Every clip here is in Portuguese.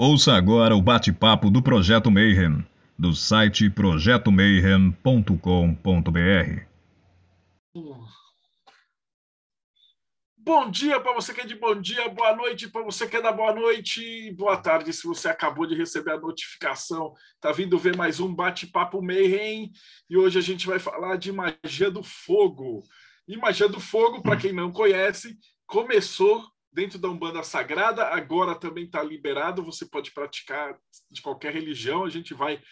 Ouça agora o bate-papo do Projeto Mayhem, do site projetomayhem.com.br. Bom dia para você que é de bom dia, boa noite para você que é da boa noite, boa tarde se você acabou de receber a notificação. Tá vindo ver mais um bate-papo Mayhem e hoje a gente vai falar de magia do fogo. E magia do fogo, para quem não conhece, começou dentro da Umbanda Sagrada, agora também está liberado, você pode praticar de qualquer religião, a gente vai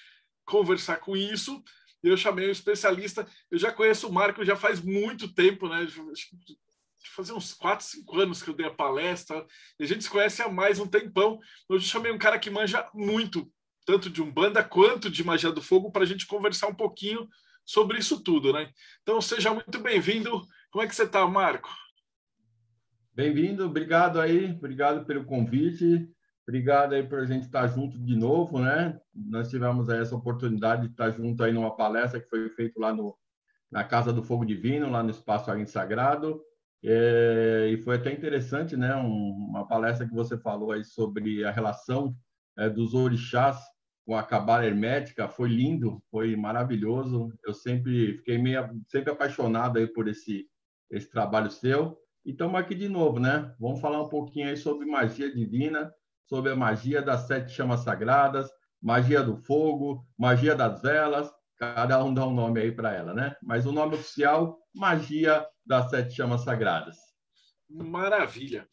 conversar com isso. Eu chamei um especialista, eu já conheço o Marco já faz muito tempo, né? Fazer uns 4, 5 anos que eu dei a palestra, e a gente se conhece há mais um tempão. Eu chamei um cara que manja muito, tanto de Umbanda quanto de Magia do Fogo, para a gente conversar um pouquinho sobre isso tudo, né? Então seja muito bem-vindo. Como é que você está, Marco? Bem-vindo, obrigado aí, obrigado pelo convite, obrigado aí por a gente estar junto de novo, né? Nós tivemos essa oportunidade de estar junto aí numa palestra que foi feita lá no, na Casa do Fogo Divino, lá no Espaço Águia Sagrado, é, e foi até interessante, né? Um, uma palestra que você falou aí sobre a relação é, dos orixás com a cabala hermética, foi lindo, foi maravilhoso. Eu sempre fiquei meio, sempre apaixonado aí por esse esse trabalho seu. E estamos aqui de novo, né? Vamos falar um pouquinho aí sobre magia divina, sobre a magia das sete chamas sagradas, magia do fogo, magia das velas, cada um dá um nome aí para ela, né? Mas o nome oficial, magia das sete chamas sagradas. Maravilha.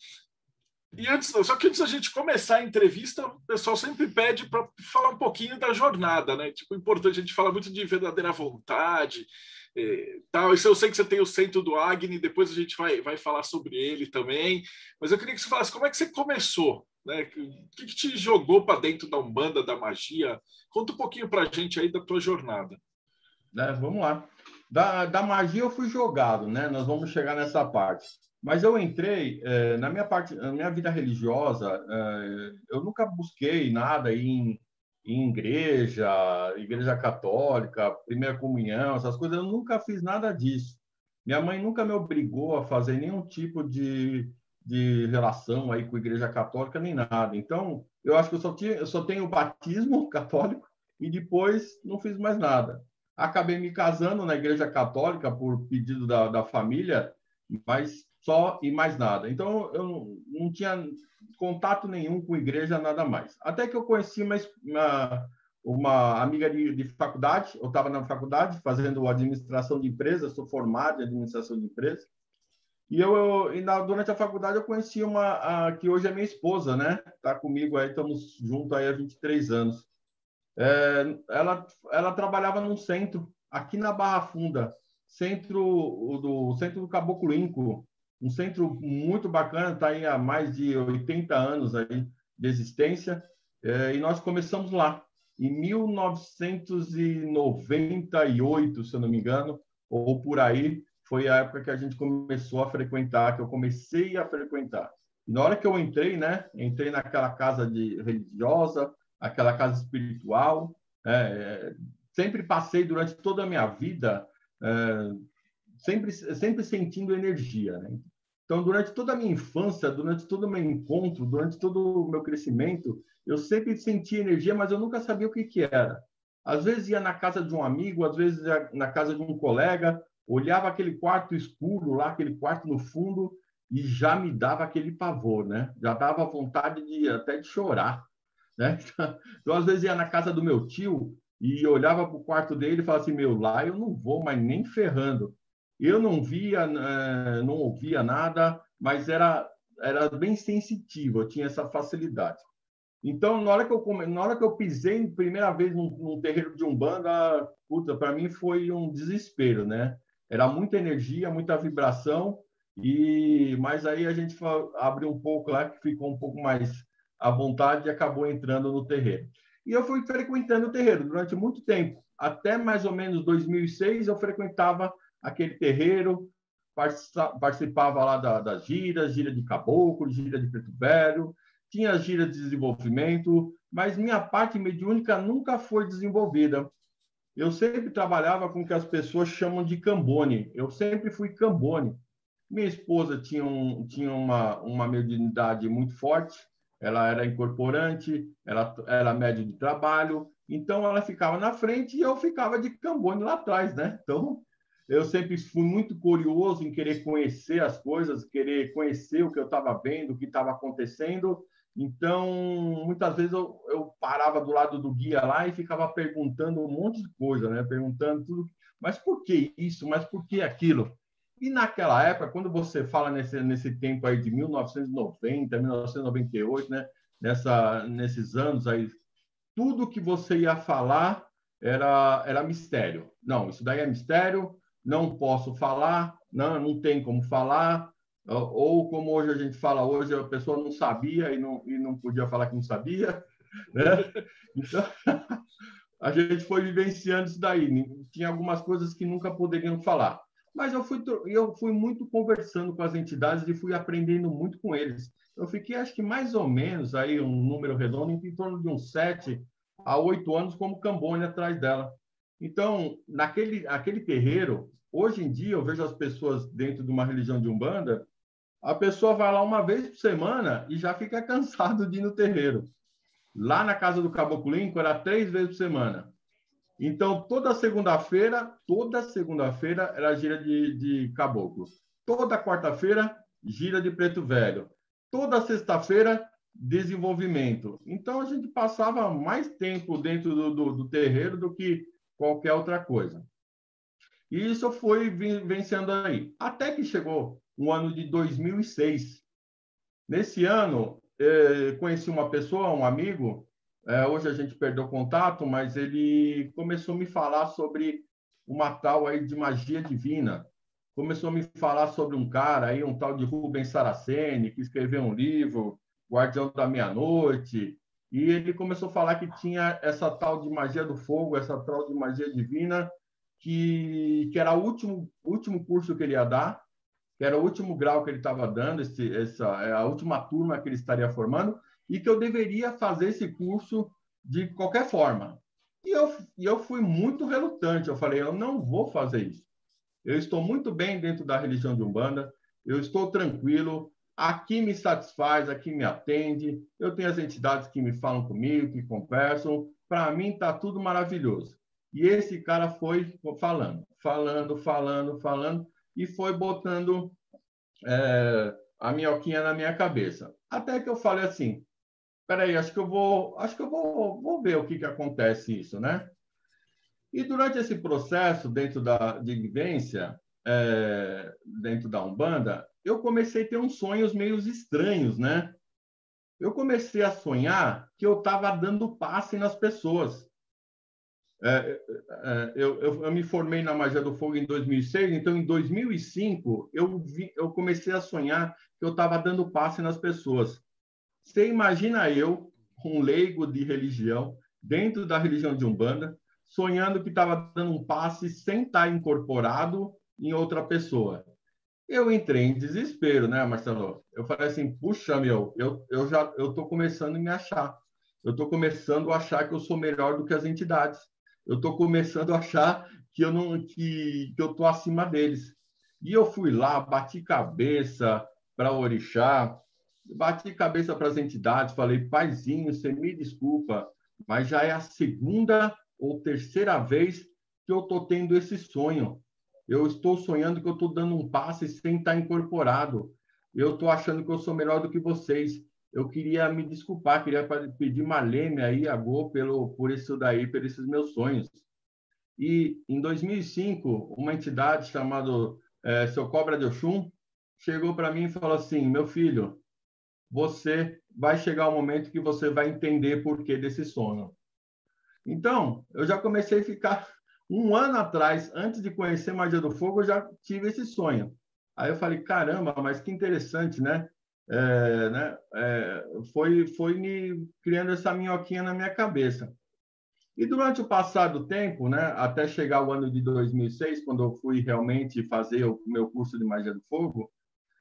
E antes, só que antes da gente começar a entrevista, o pessoal sempre pede para falar um pouquinho da jornada, né? Tipo, importante a gente fala muito de verdadeira vontade, é, tal. Isso eu sei que você tem o centro do Agni, depois a gente vai, vai falar sobre ele também. Mas eu queria que você falasse como é que você começou, né? O que, que te jogou para dentro da Umbanda, da magia? Conta um pouquinho para a gente aí da tua jornada. É, vamos lá. Da, da magia eu fui jogado, né? Nós vamos chegar nessa parte. Mas eu entrei é, na minha parte, na minha vida religiosa, é, eu nunca busquei nada em em igreja, igreja católica, primeira comunhão, essas coisas, eu nunca fiz nada disso. Minha mãe nunca me obrigou a fazer nenhum tipo de, de relação aí com a igreja católica, nem nada. Então, eu acho que eu só, tinha, eu só tenho o batismo católico e depois não fiz mais nada. Acabei me casando na igreja católica por pedido da, da família, mas só e mais nada. Então, eu não tinha contato nenhum com igreja, nada mais. Até que eu conheci uma, uma, amiga de, de, faculdade, eu estava na faculdade fazendo administração de empresas, sou formado em administração de empresas, e eu, eu e na, durante a faculdade eu conheci uma a, que hoje é minha esposa, né? Tá comigo aí, estamos juntos aí há 23 anos. É, ela ela trabalhava num centro aqui na Barra Funda, centro do centro do Caboclo Inco, um centro muito bacana, está aí há mais de 80 anos aí de existência, é, e nós começamos lá em 1998, se eu não me engano, ou por aí, foi a época que a gente começou a frequentar, que eu comecei a frequentar. E na hora que eu entrei, né, entrei naquela casa de religiosa, aquela casa espiritual, é, sempre passei durante toda a minha vida é, sempre sempre sentindo energia. Né? Então, durante toda a minha infância, durante todo o meu encontro, durante todo o meu crescimento, eu sempre senti energia, mas eu nunca sabia o que, que era. Às vezes ia na casa de um amigo, às vezes ia na casa de um colega, olhava aquele quarto escuro lá, aquele quarto no fundo, e já me dava aquele pavor, né? Já dava vontade de até de chorar, né? Então, às vezes ia na casa do meu tio e olhava para o quarto dele e falava assim: meu, lá eu não vou, mas nem ferrando. Eu não via, eh, não ouvia nada, mas era era bem sensitivo, eu tinha essa facilidade. Então, na hora que eu na hora que eu pisei primeira vez num, num terreiro de umbanda, puta, para mim foi um desespero, né? Era muita energia, muita vibração e mas aí a gente abriu um pouco lá que ficou um pouco mais à vontade e acabou entrando no terreiro. E eu fui frequentando o terreiro durante muito tempo, até mais ou menos 2006 eu frequentava aquele terreiro, participava lá da, das giras, gira de caboclo, gira de preto velho, tinha as giras de desenvolvimento, mas minha parte mediúnica nunca foi desenvolvida. Eu sempre trabalhava com o que as pessoas chamam de cambone. Eu sempre fui cambone. Minha esposa tinha, um, tinha uma, uma mediunidade muito forte, ela era incorporante, ela era médio de trabalho, então ela ficava na frente e eu ficava de cambone lá atrás, né? Então eu sempre fui muito curioso em querer conhecer as coisas, querer conhecer o que eu estava vendo, o que estava acontecendo. Então, muitas vezes eu, eu, parava do lado do guia lá e ficava perguntando um monte de coisa, né? Perguntando tudo. Mas por que isso? Mas por que aquilo? E naquela época, quando você fala nesse, nesse tempo aí de 1990, 1998, né? Nessa, nesses anos aí, tudo que você ia falar era, era mistério. Não, isso daí é mistério, não posso falar, não, não tem como falar, ou como hoje a gente fala hoje, a pessoa não sabia e não, e não podia falar que não sabia, né? Então, a gente foi vivenciando isso daí. Tinha algumas coisas que nunca poderiam falar. Mas eu fui, eu fui muito conversando com as entidades e fui aprendendo muito com eles. Eu fiquei, acho que mais ou menos, aí um número redondo, em torno de uns sete a oito anos como cambone atrás dela. Então, naquele aquele terreiro, hoje em dia, eu vejo as pessoas dentro de uma religião de Umbanda, a pessoa vai lá uma vez por semana e já fica cansado de ir no terreiro. Lá na casa do Caboclo Lincoln era três vezes por semana. Então, toda segunda-feira, toda segunda-feira era gira de, de caboclo. Toda quarta-feira, gira de preto velho. Toda sexta-feira, desenvolvimento. Então, a gente passava mais tempo dentro do, do, do terreiro do que qualquer outra coisa. E isso foi vencendo aí. Até que chegou o ano de 2006. Nesse ano, eh, conheci uma pessoa, um amigo, eh, hoje a gente perdeu contato, mas ele começou a me falar sobre uma tal aí de magia divina. Começou a me falar sobre um cara aí, um tal de Rubens Saraceni, que escreveu um livro, Guardião da Meia-Noite, e ele começou a falar que tinha essa tal de magia do fogo, essa tal de magia divina, que, que era o último, último curso que ele ia dar, que era o último grau que ele estava dando, esse, essa, é a última turma que ele estaria formando, e que eu deveria fazer esse curso de qualquer forma. E eu, e eu fui muito relutante, eu falei, eu não vou fazer isso. Eu estou muito bem dentro da religião de Umbanda, eu estou tranquilo, aqui me satisfaz, aqui me atende, eu tenho as entidades que me falam comigo, que conversam, para mim está tudo maravilhoso. E esse cara foi falando, falando, falando, falando, e foi botando é, a minhoquinha na minha cabeça. Até que eu falei assim, peraí, acho que eu vou, acho que eu vou, vou ver o que, que acontece isso, né? E durante esse processo, dentro da de vivência, é, dentro da Umbanda, eu comecei a ter uns sonhos meio estranhos, né? Eu comecei a sonhar que eu estava dando passe nas pessoas. É, é, é, eu, eu, eu, me formei na Magia do Fogo em 2006, então em 2005 eu, vi, eu comecei a sonhar que eu estava dando passe nas pessoas. Você imagina eu, um leigo de religião, dentro da religião de Umbanda, sonhando que estava dando um passe sem estar incorporado em outra pessoa eu entrei em desespero, né, Marcelo? Eu falei assim, puxa, meu, eu, eu já eu tô começando a me achar. Eu estou começando a achar que eu sou melhor do que as entidades. Eu estou começando a achar que eu não que, que eu tô acima deles. E eu fui lá, bati cabeça para orixá, bati cabeça para as entidades, falei, paizinho, você me desculpa, mas já é a segunda ou terceira vez que eu estou tendo esse sonho eu estou sonhando que eu estou dando um passe sem estar incorporado. Eu estou achando que eu sou melhor do que vocês. Eu queria me desculpar, queria pedir uma aí a Go pelo por isso daí, por esses meus sonhos. E em 2005, uma entidade chamada é, Seu Cobra de Oxum chegou para mim e falou assim: "Meu filho, você vai chegar o um momento que você vai entender por que desse sono". Então, eu já comecei a ficar um ano atrás, antes de conhecer Magia do Fogo, eu já tive esse sonho. Aí eu falei, caramba, mas que interessante, né? É, né? É, foi, foi me criando essa minhoquinha na minha cabeça. E durante o passado tempo, né, até chegar o ano de 2006, quando eu fui realmente fazer o meu curso de Magia do Fogo,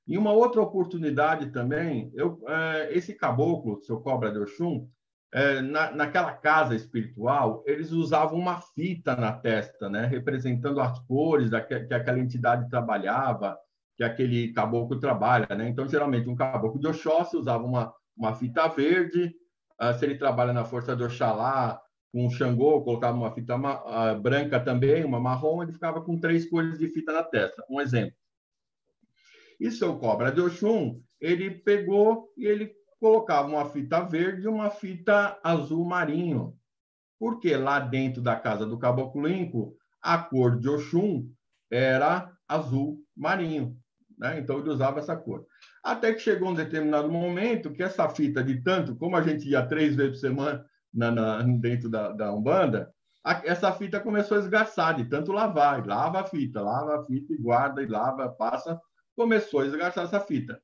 em uma outra oportunidade também, eu, é, esse caboclo, seu cobra de Oxum, na, naquela casa espiritual, eles usavam uma fita na testa, né, representando as cores que, que aquela entidade trabalhava, que aquele caboclo trabalha. Né? Então, geralmente, um caboclo de Oxóssi usava uma, uma fita verde. Uh, se ele trabalha na força do Oxalá, com Xangô, colocava uma fita uh, branca também, uma marrom, ele ficava com três cores de fita na testa. Um exemplo. E seu cobra de Oxum, ele pegou e ele colocava uma fita verde e uma fita azul marinho. Porque lá dentro da casa do Caboclo Inco, a cor de Oxum era azul marinho. Né? Então ele usava essa cor. Até que chegou um determinado momento que essa fita de tanto, como a gente ia três vezes por semana na, na dentro da, da Umbanda, a, essa fita começou a esgarçar de tanto lavar. Lava a fita, lava a fita e guarda, e lava, passa. Começou a esgarçar essa fita.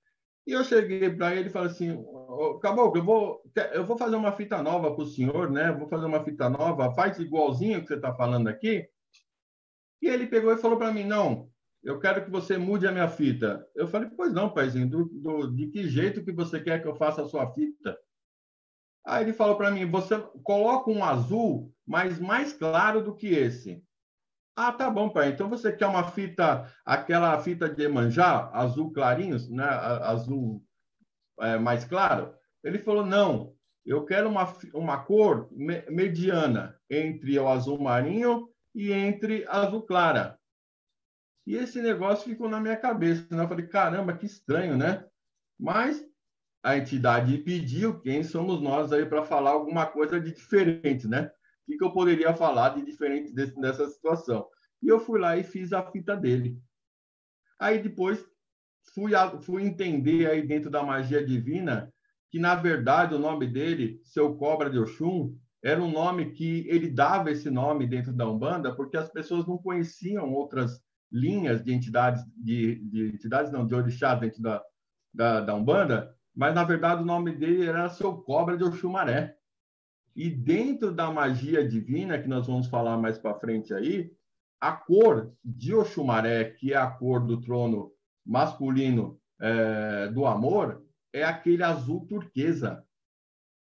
E eu cheguei para ele e falei assim, oh, Caboclo, eu vou, eu vou fazer uma fita nova para o senhor, né? Vou fazer uma fita nova, faz igualzinho que você está falando aqui. E ele pegou e falou para mim, não, eu quero que você mude a minha fita. Eu falei, pois não, paizinho, do, do, de que jeito que você quer que eu faça a sua fita? Aí ele falou para mim, você coloca um azul, mas mais claro do que esse. Ah, tá bom, pai. Então você quer uma fita, aquela fita de manjar, azul clarinho, né? azul é, mais claro? Ele falou, não, eu quero uma, uma cor mediana entre o azul marinho e entre azul clara. E esse negócio ficou na minha cabeça. Né? Eu falei, caramba, que estranho, né? Mas a entidade pediu, quem somos nós aí para falar alguma coisa de diferente, né? Que, que eu poderia falar de diferente desse, dessa situação? E eu fui lá e fiz a fita dele. Aí depois fui, a, fui entender aí dentro da magia divina que, na verdade, o nome dele, Seu Cobra de Oxum, era um nome que ele dava esse nome dentro da Umbanda porque as pessoas não conheciam outras linhas de entidades, de, de entidades não, de orixás dentro da, da, da, Umbanda, mas na verdade o nome dele era Seu Cobra de Oxumaré. E dentro da magia divina, que nós vamos falar mais para frente aí, a cor de Oxumaré, que é a cor do trono masculino é, do amor, é aquele azul turquesa.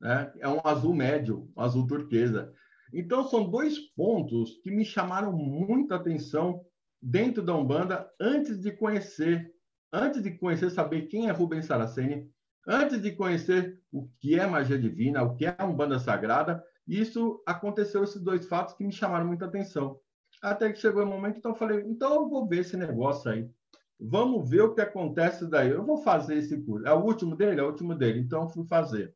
Né? É um azul médio, um azul turquesa. Então, são dois pontos que me chamaram muita atenção dentro da Umbanda antes de conhecer, antes de conhecer, saber quem é Rubens Saraceni, antes de conhecer o que é magia divina, o que é Umbanda sagrada. Isso aconteceu esses dois fatos que me chamaram muita atenção. Até que chegou o momento, então eu falei, então eu vou ver esse negócio aí. Vamos ver o que acontece daí. Eu vou fazer esse curso. É o último dele? É o último dele. Então eu fui fazer.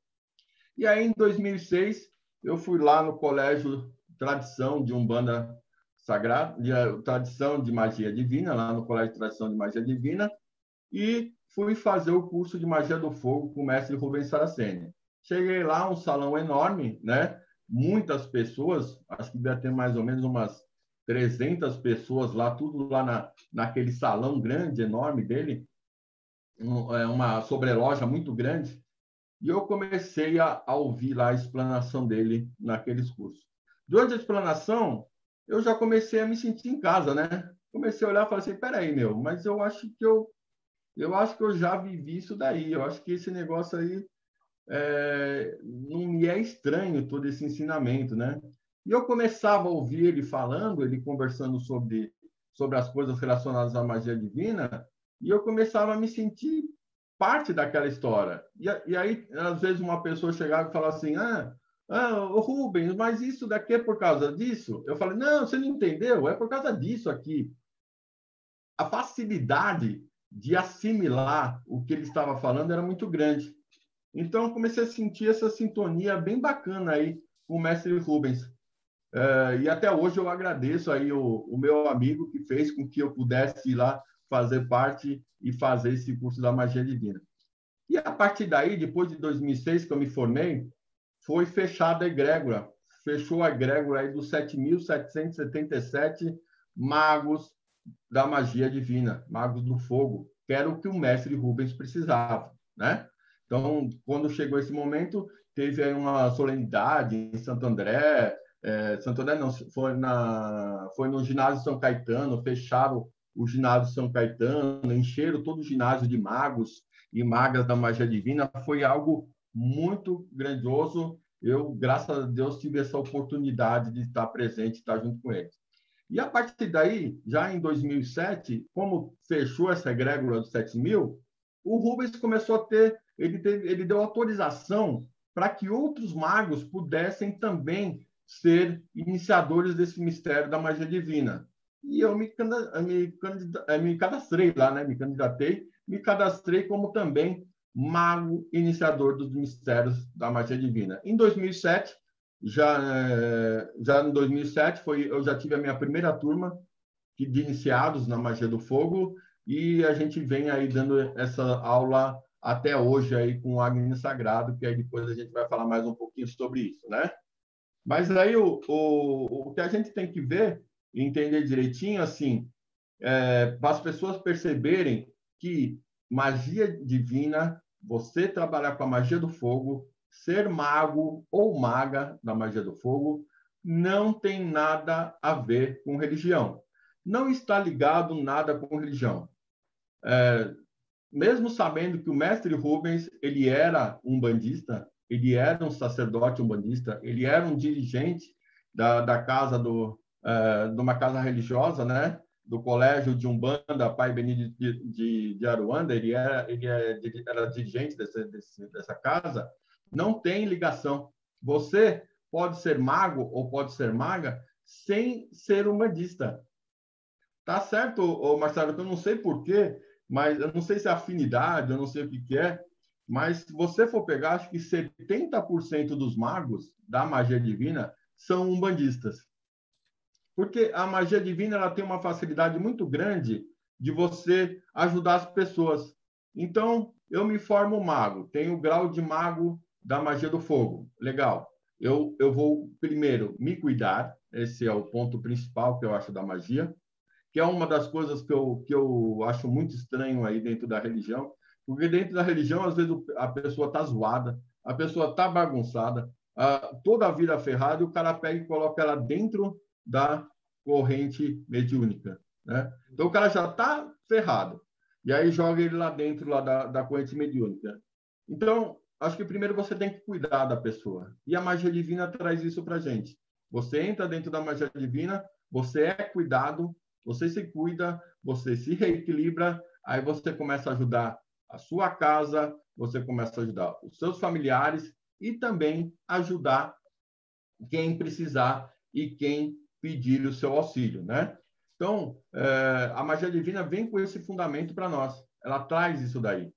E aí, em 2006, eu fui lá no Colégio Tradição de Umbanda sagrado, de eh, tradição de magia divina, lá no Colégio Tradição de Magia Divina, e fui fazer o curso de magia do fogo com o mestre Rubens Saraceni. Cheguei lá, um salão enorme, né? Muitas pessoas, acho que deve ter mais ou menos umas 300 pessoas lá, tudo lá na, naquele salão grande, enorme dele, é uma sobreloja muito grande. E eu comecei a, a ouvir lá a explanação dele naqueles cursos. Durante a explanação, eu já comecei a me sentir em casa, né? Comecei a olhar e falei assim, peraí, meu, mas eu acho que eu, eu acho que eu já vivi isso daí. Eu acho que esse negócio aí é, não me é estranho todo esse ensinamento, né? E eu começava a ouvir ele falando, ele conversando sobre sobre as coisas relacionadas à magia divina, e eu começava a me sentir parte daquela história. E, e aí, às vezes, uma pessoa chegava e falava assim: ah, ah, Rubens, mas isso daqui é por causa disso? Eu falei, não, você não entendeu, é por causa disso aqui. A facilidade de assimilar o que ele estava falando era muito grande. Então, comecei a sentir essa sintonia bem bacana aí com o mestre Rubens. Uh, e até hoje eu agradeço aí o, o, meu amigo que fez com que eu pudesse ir lá fazer parte e fazer esse curso da magia divina. E a partir daí, depois de 2006 que eu me formei, foi fechada a egrégora. Fechou a egrégora aí dos 7.777 magos da magia divina, magos do fogo, que era o que o mestre Rubens precisava, né? Então, quando chegou esse momento, teve aí uma solenidade em Santo André, é, Santo André não, foi, na, foi no ginásio São Caetano, fecharam o ginásio São Caetano, encheram todo o ginásio de magos e magas da magia divina, foi algo muito grandioso. Eu, graças a Deus, tive essa oportunidade de estar presente, estar junto com eles. E a partir daí, já em 2007, como fechou essa egrégora dos 7 mil, o Rubens começou a ter, ele, teve, ele deu autorização para que outros magos pudessem também ser iniciadores desse mistério da magia divina. E eu me, me, eh, me cadastrei lá, né? me candidatei, me cadastrei como também mago iniciador dos mistérios da magia divina. Em 2007, já, eh, já em 2007, foi, eu já tive a minha primeira turma de iniciados na magia do fogo e a gente vem aí dando essa aula até hoje aí com o Agni Sagrado, que aí depois a gente vai falar mais um pouquinho sobre isso, né? Mas aí o, o, o que a gente tem que ver e entender direitinho, assim, é, para as pessoas perceberem que magia divina, você trabalhar com a magia do fogo, ser mago ou maga da magia do fogo, não tem nada a ver com religião. Não está ligado nada com religião. É, mesmo sabendo que o mestre Rubens ele era um bandista, ele era um sacerdote umbandista, ele era um dirigente da, da casa do, uh, de uma casa religiosa, né? Do colégio de Umbanda, Pai Benito de, de, de Aruanda, ele era, ele é, era dirigente desse, desse, dessa casa, não tem ligação. Você pode ser mago ou pode ser maga sem ser umbandista. Tá certo, Marcelo, eu não sei porquê, mas eu não sei se é afinidade, eu não sei o que, que é, mas se você for pegar, acho que 70% dos magos da magia divina são umbandistas. Porque a magia divina ela tem uma facilidade muito grande de você ajudar as pessoas. Então, eu me formo mago, tenho o grau de mago da magia do fogo. Legal. Eu, eu vou primeiro me cuidar, esse é o ponto principal que eu acho da magia, que é uma das coisas que eu, que eu acho muito estranho aí dentro da religião, porque dentro da religião, às vezes, a pessoa está zoada, a pessoa está bagunçada, a, toda a vida ferrada, e o cara pega e coloca ela dentro da corrente mediúnica. Né? Então, o cara já está ferrado. E aí joga ele lá dentro lá da, da corrente mediúnica. Então, acho que primeiro você tem que cuidar da pessoa. E a magia divina traz isso para gente. Você entra dentro da magia divina, você é cuidado, você se cuida, você se reequilibra, aí você começa a ajudar a sua casa, você começa a ajudar os seus familiares e também ajudar quem precisar e quem pedir o seu auxílio, né? Então, é, a magia divina vem com esse fundamento para nós. Ela traz isso daí.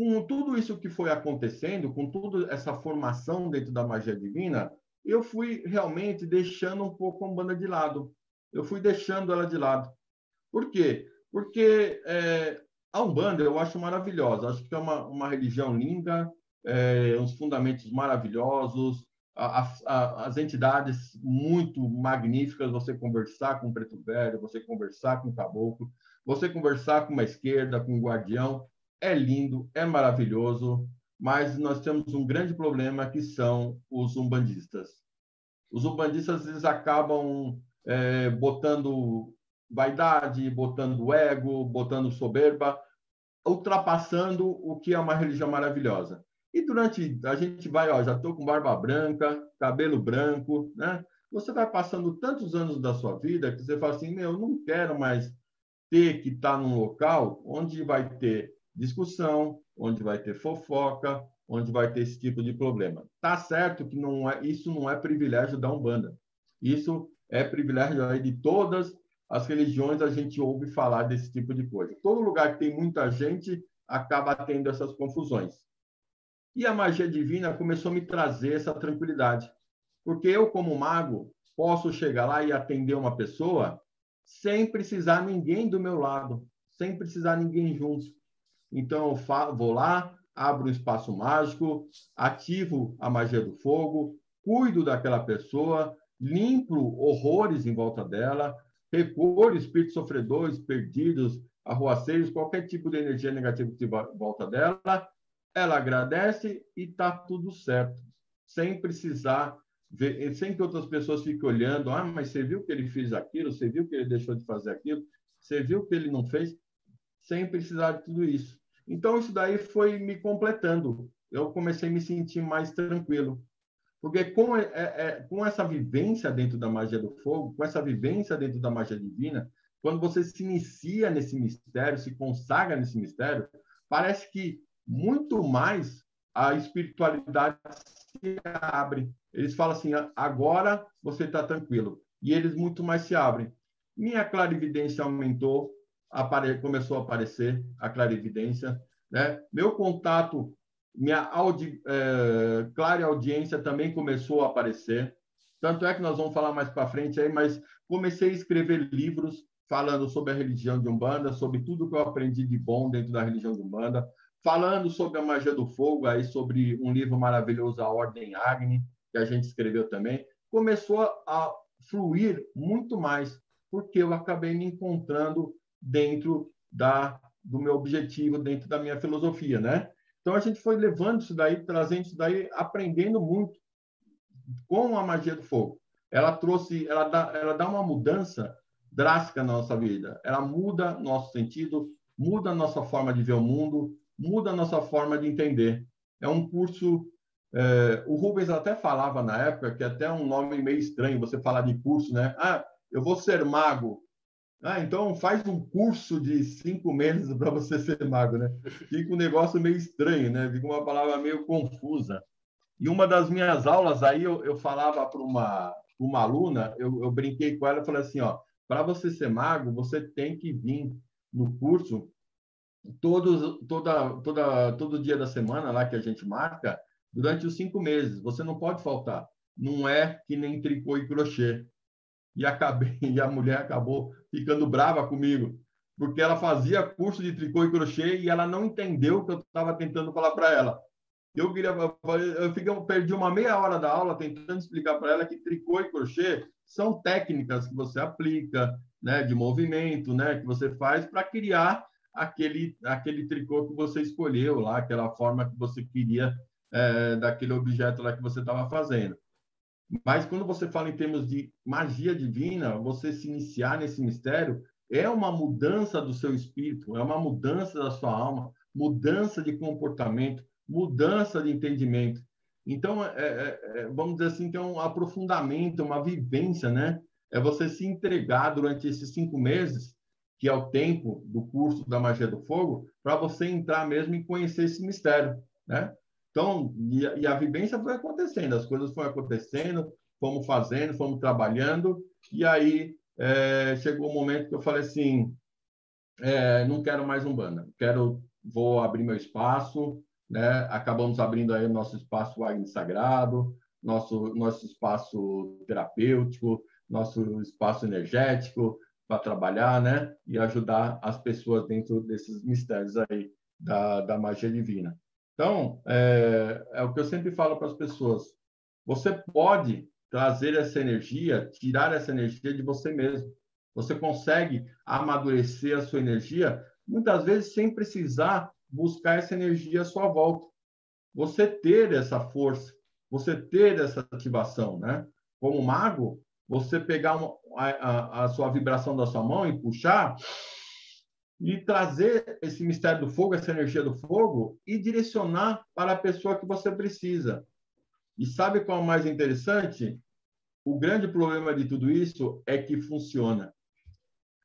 Com tudo isso que foi acontecendo, com toda essa formação dentro da magia divina, eu fui realmente deixando um pouco a Umbanda de lado. Eu fui deixando ela de lado. Por quê? Porque é, a Umbanda eu acho maravilhosa, acho que é uma, uma religião linda, é, uns fundamentos maravilhosos, a, a, as entidades muito magníficas, você conversar com o preto velho, você conversar com o caboclo, você conversar com uma esquerda, com um guardião, é lindo, é maravilhoso, mas nós temos um grande problema que são os umbandistas. Os umbandistas eles acabam é, botando vaidade, botando ego, botando soberba, ultrapassando o que é uma religião maravilhosa. E durante a gente vai, ó, já estou com barba branca, cabelo branco, né? Você vai passando tantos anos da sua vida que você fala assim, meu, eu não quero mais ter que estar num local onde vai ter discussão, onde vai ter fofoca, onde vai ter esse tipo de problema. Tá certo que não é, isso não é privilégio da Umbanda. Isso é privilégio de todas as religiões a gente ouve falar desse tipo de coisa. Todo lugar que tem muita gente acaba tendo essas confusões. E a magia divina começou a me trazer essa tranquilidade. Porque eu, como mago, posso chegar lá e atender uma pessoa sem precisar ninguém do meu lado, sem precisar ninguém junto. Então, eu vou lá, abro um espaço mágico, ativo a magia do fogo, cuido daquela pessoa, limpo horrores em volta dela, repor espíritos sofredores, perdidos, arruaceiros, qualquer tipo de energia negativa que volta dela, ela agradece e está tudo certo, sem precisar ver, sem que outras pessoas fiquem olhando, ah, mas você viu que ele fez aquilo, você viu que ele deixou de fazer aquilo, você viu que ele não fez, sem precisar de tudo isso. Então, isso daí foi me completando. Eu comecei a me sentir mais tranquilo. Porque com, é, é, com essa vivência dentro da magia do fogo, com essa vivência dentro da magia divina, quando você se inicia nesse mistério, se consagra nesse mistério, parece que muito mais a espiritualidade se abre. Eles falam assim: agora você está tranquilo. E eles muito mais se abrem. Minha clarividência aumentou, apare... começou a aparecer a clarividência. Né? Meu contato, minha audi... é... clara audiência também começou a aparecer. Tanto é que nós vamos falar mais para frente aí, mas comecei a escrever livros falando sobre a religião de Umbanda, sobre tudo que eu aprendi de bom dentro da religião de Umbanda, falando sobre a magia do fogo, aí sobre um livro maravilhoso, A Ordem Agni, que a gente escreveu também, começou a fluir muito mais, porque eu acabei me encontrando dentro da do meu objetivo, dentro da minha filosofia, né? Então a gente foi levando isso daí, trazendo isso daí, aprendendo muito com a magia do fogo. Ela trouxe, ela dá, ela dá uma mudança drástica na nossa vida. Ela muda nosso sentido, muda nossa forma de ver o mundo, muda nossa forma de entender. É um curso. É, o Rubens até falava na época que é até um nome meio estranho você falar de curso, né? Ah, eu vou ser mago. Ah, então faz um curso de cinco meses para você ser mago, né? Fica um negócio meio estranho, né? Fica uma palavra meio confusa. E uma das minhas aulas aí eu, eu falava para uma, uma aluna, eu, eu brinquei com ela falei assim, ó, para você ser mago, você tem que vir no curso todos, toda, toda, todo dia da semana lá que a gente marca, durante os cinco meses. Você não pode faltar. Não é que nem tricô e crochê. E acabei, e a mulher acabou ficando brava comigo, porque ela fazia curso de tricô e crochê e ela não entendeu o que eu estava tentando falar para ela. Eu queria, eu fiquei, perdi uma meia hora da aula tentando explicar para ela que tricô e crochê são técnicas que você aplica, né, de movimento, né, que você faz para criar aquele, aquele tricô que você escolheu lá, aquela forma que você queria é, daquele objeto lá que você estava fazendo. Mas quando você fala em termos de magia divina, você se iniciar nesse mistério é uma mudança do seu espírito, é uma mudança da sua alma, mudança de comportamento, mudança de entendimento. Então, é, é, é vamos dizer assim, tem um aprofundamento, uma vivência, né? É você se entregar durante esses cinco meses que é o tempo do curso da magia do fogo, para você entrar mesmo e conhecer esse mistério, né? Então, e a, e a vivência foi acontecendo, as coisas foram acontecendo, fomos fazendo, fomos trabalhando, e aí é, chegou o um momento que eu falei assim, é, não quero mais um banda, quero, vou abrir meu espaço, né? Acabamos abrindo aí o nosso espaço Wagner Sagrado, nosso nosso espaço terapêutico, nosso espaço energético, para trabalhar, né? E ajudar as pessoas dentro desses mistérios aí da, da magia divina. Então, é, é o que eu sempre falo para as pessoas. Você pode trazer essa energia, tirar essa energia de você mesmo. Você consegue amadurecer a sua energia, muitas vezes sem precisar buscar essa energia à sua volta. Você ter essa força, você ter essa ativação, né? Como mago, você pegar uma, a, a, sua vibração da sua mão e puxar e trazer esse mistério do fogo, essa energia do fogo e direcionar para a pessoa que você precisa. E sabe qual é o mais interessante? O grande problema de tudo isso é que funciona.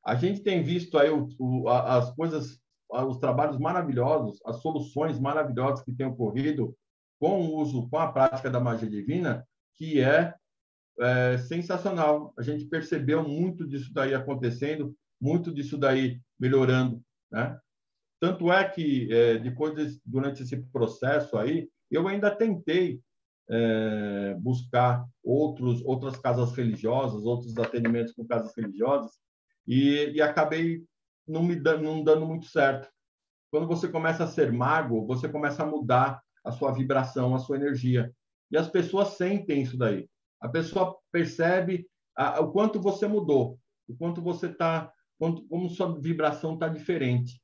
A gente tem visto aí o, o, as coisas, os trabalhos maravilhosos, as soluções maravilhosas que têm ocorrido com o uso, com a prática da magia divina, que é é, sensacional. A gente percebeu muito disso daí acontecendo, muito disso daí melhorando, né? Tanto é que é, depois de, durante esse processo aí, eu ainda tentei é, buscar outros outras casas religiosas, outros atendimentos com casas religiosas e, e acabei não me dando, não dando muito certo. Quando você começa a ser mago, você começa a mudar a sua vibração, a sua energia. E as pessoas sentem isso daí. A pessoa percebe a, o quanto você mudou, o quanto você está, como sua vibração está diferente.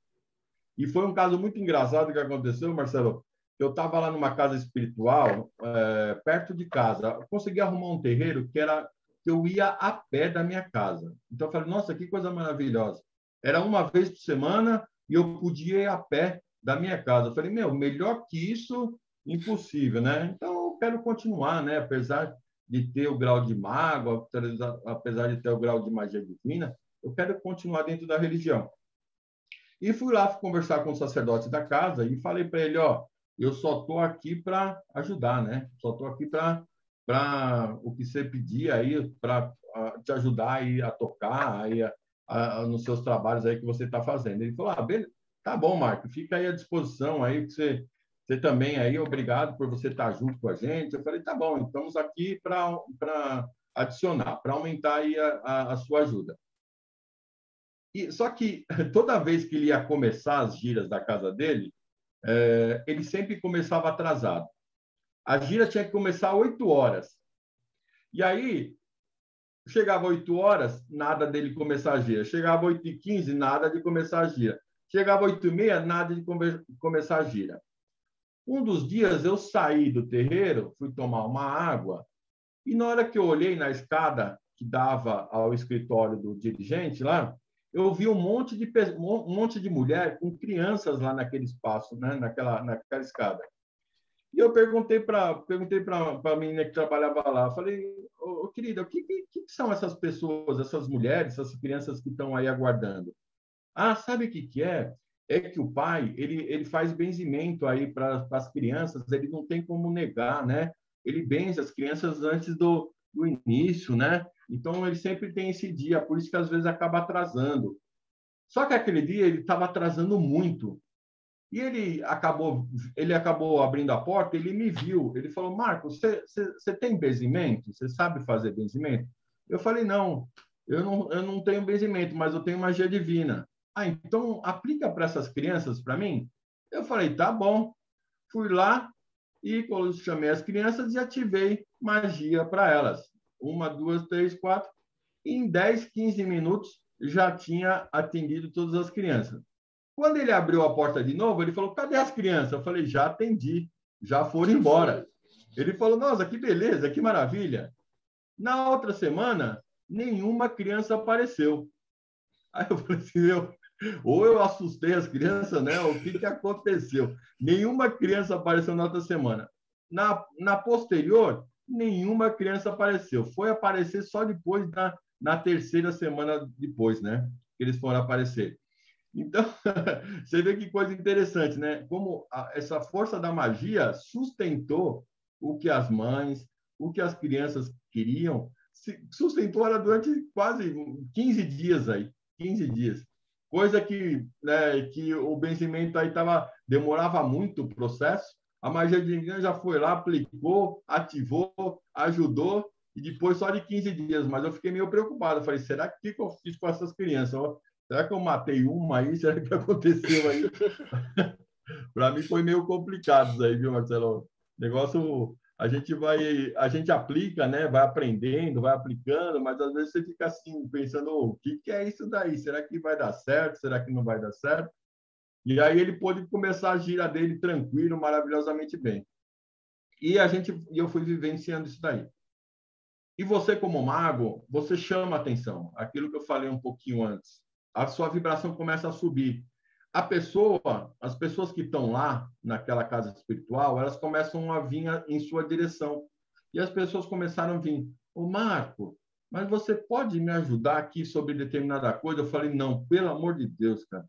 E foi um caso muito engraçado que aconteceu, Marcelo. Eu estava lá numa casa espiritual, é, perto de casa. Eu consegui arrumar um terreiro que era que eu ia a pé da minha casa. Então eu falei, nossa, que coisa maravilhosa. Era uma vez por semana e eu podia ir a pé da minha casa. Eu falei, meu, melhor que isso, impossível, né? Então eu quero continuar, né? Apesar de ter o grau de mago, apesar de ter o grau de magia divina, eu quero continuar dentro da religião. E fui lá conversar com o sacerdote da casa e falei para ele, ó, eu só estou aqui para ajudar, né? Só estou aqui para para o que você pedir aí para te ajudar aí a tocar aí a, a, nos seus trabalhos aí que você está fazendo. Ele falou, ah, beleza, tá bom, Marco, fica aí à disposição aí que você você também aí, obrigado por você estar junto com a gente. Eu falei, tá bom, estamos aqui para adicionar, para aumentar aí a, a, a, sua ajuda. E, só que toda vez que ele ia começar as giras da casa dele, é, ele sempre começava atrasado. A gira tinha que começar às 8 horas. E aí, chegava às 8 horas, nada dele começar a gira. Chegava às 8 e 15 nada de começar a gira. Chegava às 8 e meia, nada de come começar a gira. Um dos dias eu saí do terreiro, fui tomar uma água, e na hora que eu olhei na escada que dava ao escritório do dirigente lá, eu vi um monte de um monte de mulher com crianças lá naquele espaço, né, naquela naquela escada. E eu perguntei para perguntei para a menina que trabalhava lá, falei, ô, querida, o que, que, que, são essas pessoas, essas mulheres, essas crianças que estão aí aguardando? Ah, sabe o que, que é? é que o pai ele, ele faz benzimento aí para as crianças, ele não tem como negar, né? Ele benze as crianças antes do, do início, né? Então ele sempre tem esse dia, por isso que às vezes acaba atrasando. Só que aquele dia ele estava atrasando muito. E ele acabou, ele acabou abrindo a porta, ele me viu, ele falou: "Marcos, você, tem benzimento? Você sabe fazer benzimento?" Eu falei: "Não, eu não, eu não tenho benzimento, mas eu tenho magia divina." Ah, então aplica para essas crianças para mim? Eu falei, tá bom. Fui lá e chamei as crianças e ativei magia para elas. Uma, duas, três, quatro. E em 10, 15 minutos já tinha atendido todas as crianças. Quando ele abriu a porta de novo, ele falou: cadê as crianças? Eu falei: já atendi, já foram embora. Ele falou: nossa, que beleza, que maravilha. Na outra semana, nenhuma criança apareceu. Aí eu falei assim: meu, ou eu assustei as crianças, né? O que, que aconteceu? Nenhuma criança apareceu na outra semana. Na, na posterior, nenhuma criança apareceu. Foi aparecer só depois, da, na terceira semana depois, né? Que eles foram aparecer. Então, você vê que coisa interessante, né? Como a, essa força da magia sustentou o que as mães, o que as crianças queriam, sustentou ela durante quase 15 dias aí, 15 dias coisa que, né, que o benzimento aí tava, demorava muito o processo. A magia de engano já foi lá, aplicou, ativou, ajudou, e depois só de 15 dias. Mas eu fiquei meio preocupado. Eu falei, será que, que eu fiz com essas crianças? Será que eu matei uma aí? Será que aconteceu aí? Para mim foi meio complicado isso aí, viu, Marcelo? Negócio a gente vai, a gente aplica, né? Vai aprendendo, vai aplicando, mas às vezes você fica assim pensando, o que, que é isso daí? Será que vai dar certo? Será que não vai dar certo? E aí ele pôde começar a gira dele tranquilo, maravilhosamente bem. E a gente, e eu fui vivenciando isso daí. E você como mago, você chama atenção. Aquilo que eu falei um pouquinho antes. A sua vibração começa a subir a pessoa, as pessoas que estão lá naquela casa espiritual, elas começam a vir em sua direção. E as pessoas começaram a vir, o Marco, mas você pode me ajudar aqui sobre determinada coisa? Eu falei, não, pelo amor de Deus, cara.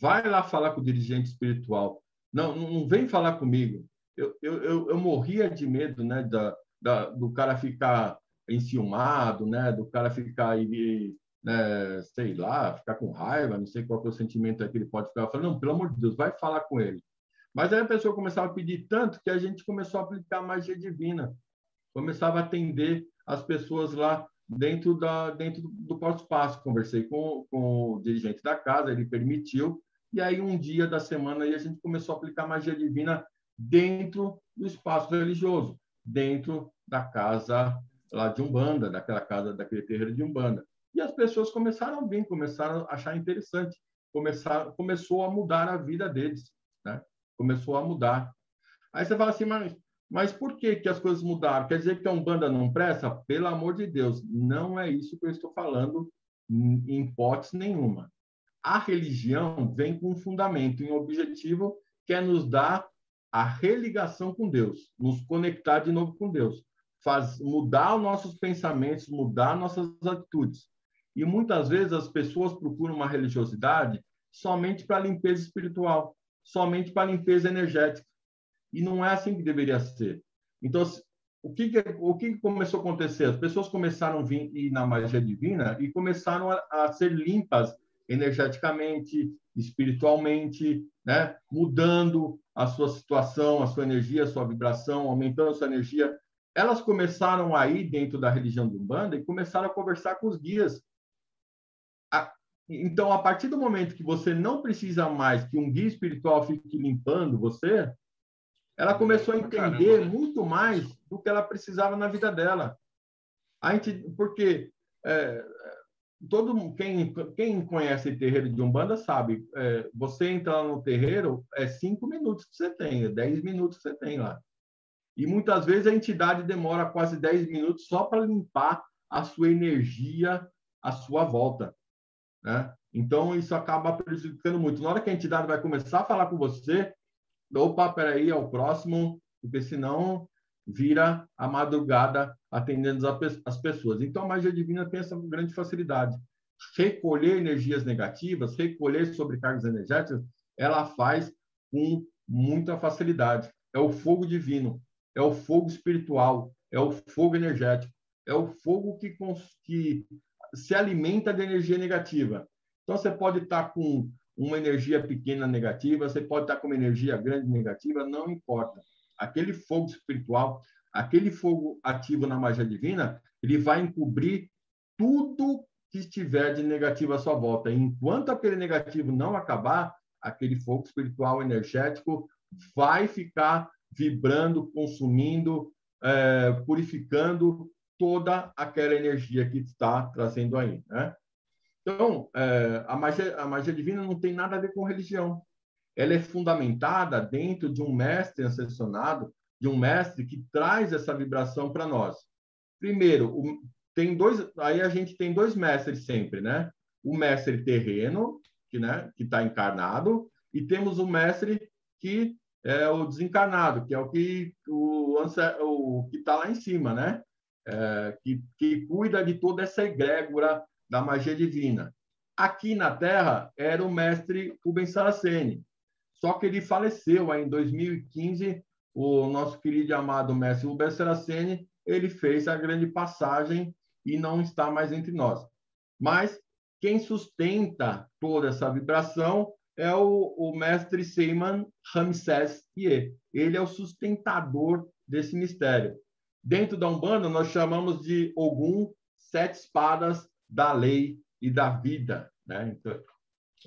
Vai lá falar com o dirigente espiritual. Não, não vem falar comigo. Eu, eu, eu, morria de medo, né, da, da, do cara ficar enciumado, né, do cara ficar aí né, sei lá, ficar com raiva, não sei qual é o sentimento que ele pode ficar. Eu falei, não, pelo amor de Deus, vai falar com ele. Mas aí a pessoa começava a pedir tanto que a gente começou a aplicar magia divina. Começava a atender as pessoas lá dentro, da, dentro do próprio espaço. Conversei com, com o dirigente da casa, ele permitiu. E aí, um dia da semana, aí a gente começou a aplicar magia divina dentro do espaço religioso, dentro da casa lá de Umbanda, daquela casa, daquele terreiro de Umbanda. E as pessoas começaram a vir, começaram a achar interessante, começar, começou a mudar a vida deles, né? Começou a mudar. Aí você fala assim, mas, mas por que, que as coisas mudaram? Quer dizer que a Umbanda não presta? Pelo amor de Deus, não é isso que eu estou falando em hipótese nenhuma. A religião vem com um fundamento, um objetivo que é nos dar a religação com Deus, nos conectar de novo com Deus, faz mudar os nossos pensamentos, mudar nossas atitudes. E muitas vezes as pessoas procuram uma religiosidade somente para limpeza espiritual, somente para limpeza energética. E não é assim que deveria ser. Então, o que, o que começou a acontecer? As pessoas começaram a vir na magia divina e começaram a, a ser limpas energeticamente, espiritualmente, né? mudando a sua situação, a sua energia, a sua vibração, aumentando a sua energia. Elas começaram a ir dentro da religião do Umbanda e começaram a conversar com os guias. Então, a partir do momento que você não precisa mais que um guia espiritual fique limpando você, ela começou a entender Caramba. muito mais do que ela precisava na vida dela. A gente, porque é, todo quem, quem conhece terreiro de umbanda sabe, é, você entra lá no terreiro é cinco minutos que você tem, é dez minutos que você tem lá. E muitas vezes a entidade demora quase dez minutos só para limpar a sua energia à sua volta. Né? Então, isso acaba prejudicando muito. Na hora que a entidade vai começar a falar com você, opa, peraí, é o próximo, porque senão vira a madrugada atendendo as pessoas. Então, a magia divina tem essa grande facilidade. Recolher energias negativas, recolher sobrecargas energéticas, ela faz com muita facilidade. É o fogo divino, é o fogo espiritual, é o fogo energético, é o fogo que, que se alimenta de energia negativa. Então, você pode estar com uma energia pequena negativa, você pode estar com uma energia grande negativa, não importa. Aquele fogo espiritual, aquele fogo ativo na magia divina, ele vai encobrir tudo que estiver de negativo à sua volta. Enquanto aquele negativo não acabar, aquele fogo espiritual energético vai ficar vibrando, consumindo, é, purificando toda aquela energia que está trazendo aí, né? Então, é, a, magia, a magia divina não tem nada a ver com religião. Ela é fundamentada dentro de um mestre ascensionado, de um mestre que traz essa vibração para nós. Primeiro, tem dois, aí a gente tem dois mestres sempre, né? O mestre terreno, que né, que está encarnado, e temos o mestre que é o desencarnado, que é o que o, o que está lá em cima, né? É, que, que cuida de toda essa egrégora da magia divina. Aqui na Terra era o mestre Rubens Saraceni, só que ele faleceu aí em 2015. O nosso querido e amado mestre Rubens Saraceni, ele fez a grande passagem e não está mais entre nós. Mas quem sustenta toda essa vibração é o, o mestre Seyman Ramsés Ie. Ele é o sustentador desse mistério. Dentro da Umbanda, nós chamamos de Ogum Sete Espadas da lei e da vida. Né? Então,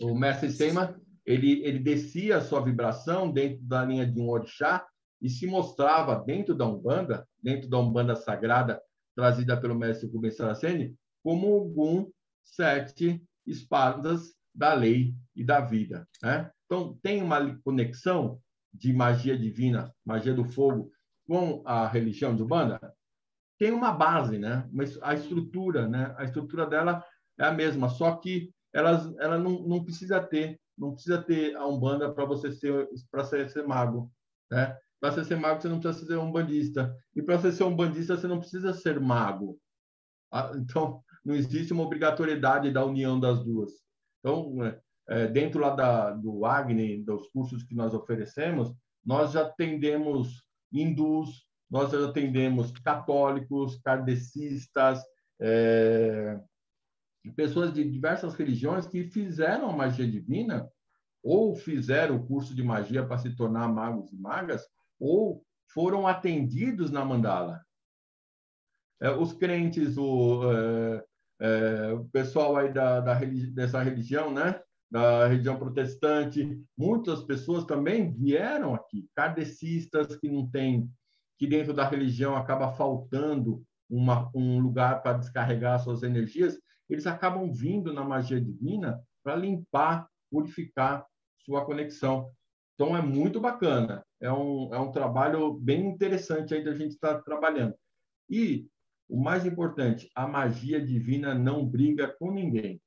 o mestre Sema ele, ele descia a sua vibração dentro da linha de um orixá e se mostrava dentro da Umbanda, dentro da Umbanda sagrada trazida pelo mestre Rubens Saraceni, como algum sete espadas da lei e da vida. Né? Então, tem uma conexão de magia divina, magia do fogo, com a religião de Umbanda? tem uma base, né? Mas a estrutura, né? A estrutura dela é a mesma, só que ela, ela não, não precisa ter, não precisa ter a umbanda para você ser para ser, ser mago, né? Para ser, ser mago você não precisa ser um bandista e para ser um bandista você não precisa ser mago. Ah, então não existe uma obrigatoriedade da união das duas. Então é, é dentro lá da, do Agni, dos cursos que nós oferecemos, nós já atendemos hindus, nós atendemos católicos, kardecistas, é, pessoas de diversas religiões que fizeram a magia divina ou fizeram o curso de magia para se tornar magos e magas ou foram atendidos na mandala. É, os crentes, o, é, é, pessoal aí da, da dessa religião, né? da religião protestante, muitas pessoas também vieram aqui, kardecistas que não têm que dentro da religião acaba faltando uma, um lugar para descarregar suas energias, eles acabam vindo na magia divina para limpar, purificar sua conexão. Então é muito bacana, é um, é um trabalho bem interessante aí da gente estar tá trabalhando. E o mais importante, a magia divina não briga com ninguém.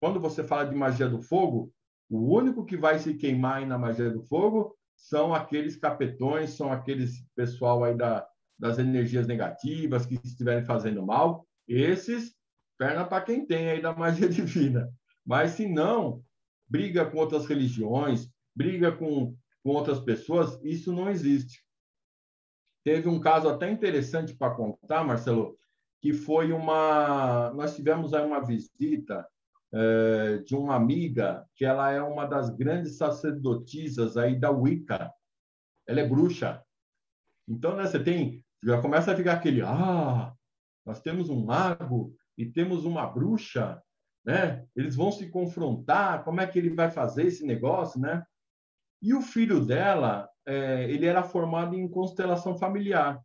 Quando você fala de magia do fogo, o único que vai se queimar aí na magia do fogo são aqueles capetões, são aqueles pessoal aí da, das energias negativas que estiverem fazendo mal. Esses, perna para quem tem aí da magia divina. Mas se não, briga com outras religiões, briga com, com outras pessoas, isso não existe. Teve um caso até interessante para contar, Marcelo, que foi uma. Nós tivemos aí uma visita é, de uma amiga que ela é uma das grandes sacerdotisas aí da Wicca. Ela é bruxa. Então, né, você tem, já começa a ficar aquele, ah, nós temos um mago e temos uma bruxa, né? Eles vão se confrontar, como é que ele vai fazer esse negócio, né? E o filho dela, é, ele era formado em constelação familiar.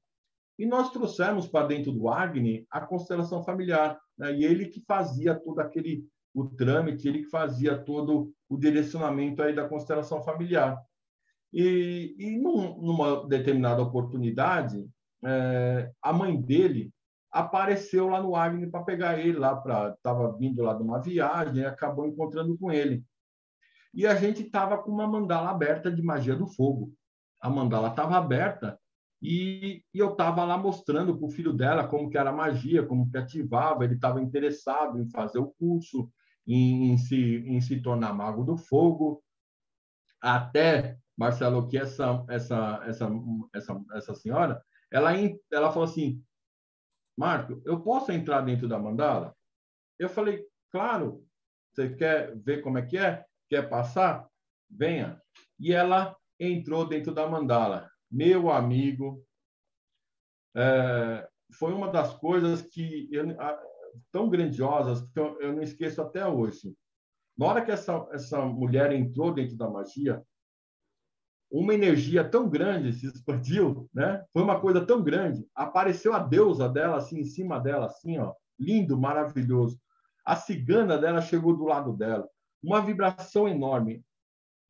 E nós trouxemos para dentro do Agni a constelação familiar. Né? E ele que fazia todo aquele o trâmite, ele que fazia todo o direcionamento aí da constelação familiar. E, e num, numa determinada oportunidade, é, a mãe dele apareceu lá no Agni para pegar ele lá para estava vindo lá de uma viagem e acabou encontrando com ele. E a gente estava com uma mandala aberta de magia do fogo. A mandala estava aberta e, e eu estava lá mostrando para o filho dela como que era a magia, como que ativava. Ele estava interessado em fazer o curso, em, em, se, em se tornar mago do fogo. Até, Marcelo, que essa, essa, essa, essa, essa senhora, ela, ela falou assim, Marco, eu posso entrar dentro da mandala? Eu falei, claro. Você quer ver como é que é? Quer passar? Venha. E ela entrou dentro da mandala. Meu amigo, é, foi uma das coisas que eu, tão grandiosas que eu, eu, não esqueço até hoje. Na hora que essa, essa mulher entrou dentro da magia, uma energia tão grande se expandiu, né? Foi uma coisa tão grande. Apareceu a deusa dela assim em cima dela, assim, ó, lindo, maravilhoso. A cigana dela chegou do lado dela, uma vibração enorme.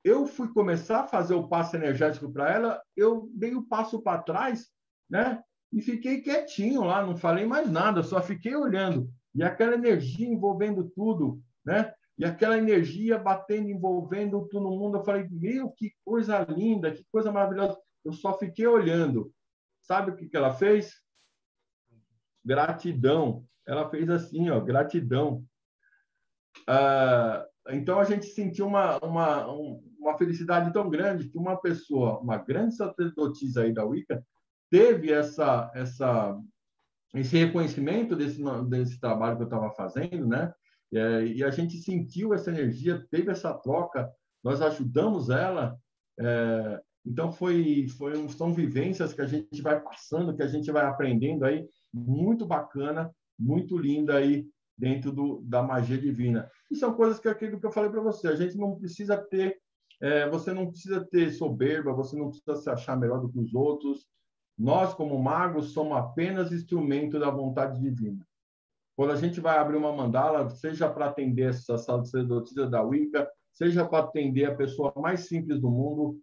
Eu fui começar a fazer o passo energético para ela, eu dei o um passo para trás, né? E fiquei quietinho lá, não falei mais nada, só fiquei olhando. E aquela energia envolvendo tudo, né? E aquela energia batendo, envolvendo todo mundo. Eu falei, meu, que coisa linda, que coisa maravilhosa. Eu só fiquei olhando. Sabe o que, que ela fez? Gratidão. Ela fez assim, ó, gratidão. Ah, então a gente sentiu uma, uma, uma felicidade tão grande que uma pessoa, uma grande sacerdotisa aí da Wicca, teve essa, essa, esse reconhecimento desse, desse trabalho que eu estava fazendo, né? É, e a gente sentiu essa energia, teve essa troca, nós ajudamos ela. É, então, foi, foi, são vivências que a gente vai passando, que a gente vai aprendendo aí, muito bacana, muito linda aí dentro do, da magia divina. E são coisas que aquilo que eu falei para você, a gente não precisa ter, é, você não precisa ter soberba, você não precisa se achar melhor do que os outros. Nós, como magos, somos apenas instrumento da vontade divina. Quando a gente vai abrir uma mandala, seja para atender essa sacerdotisa da Wicca, seja para atender a pessoa mais simples do mundo,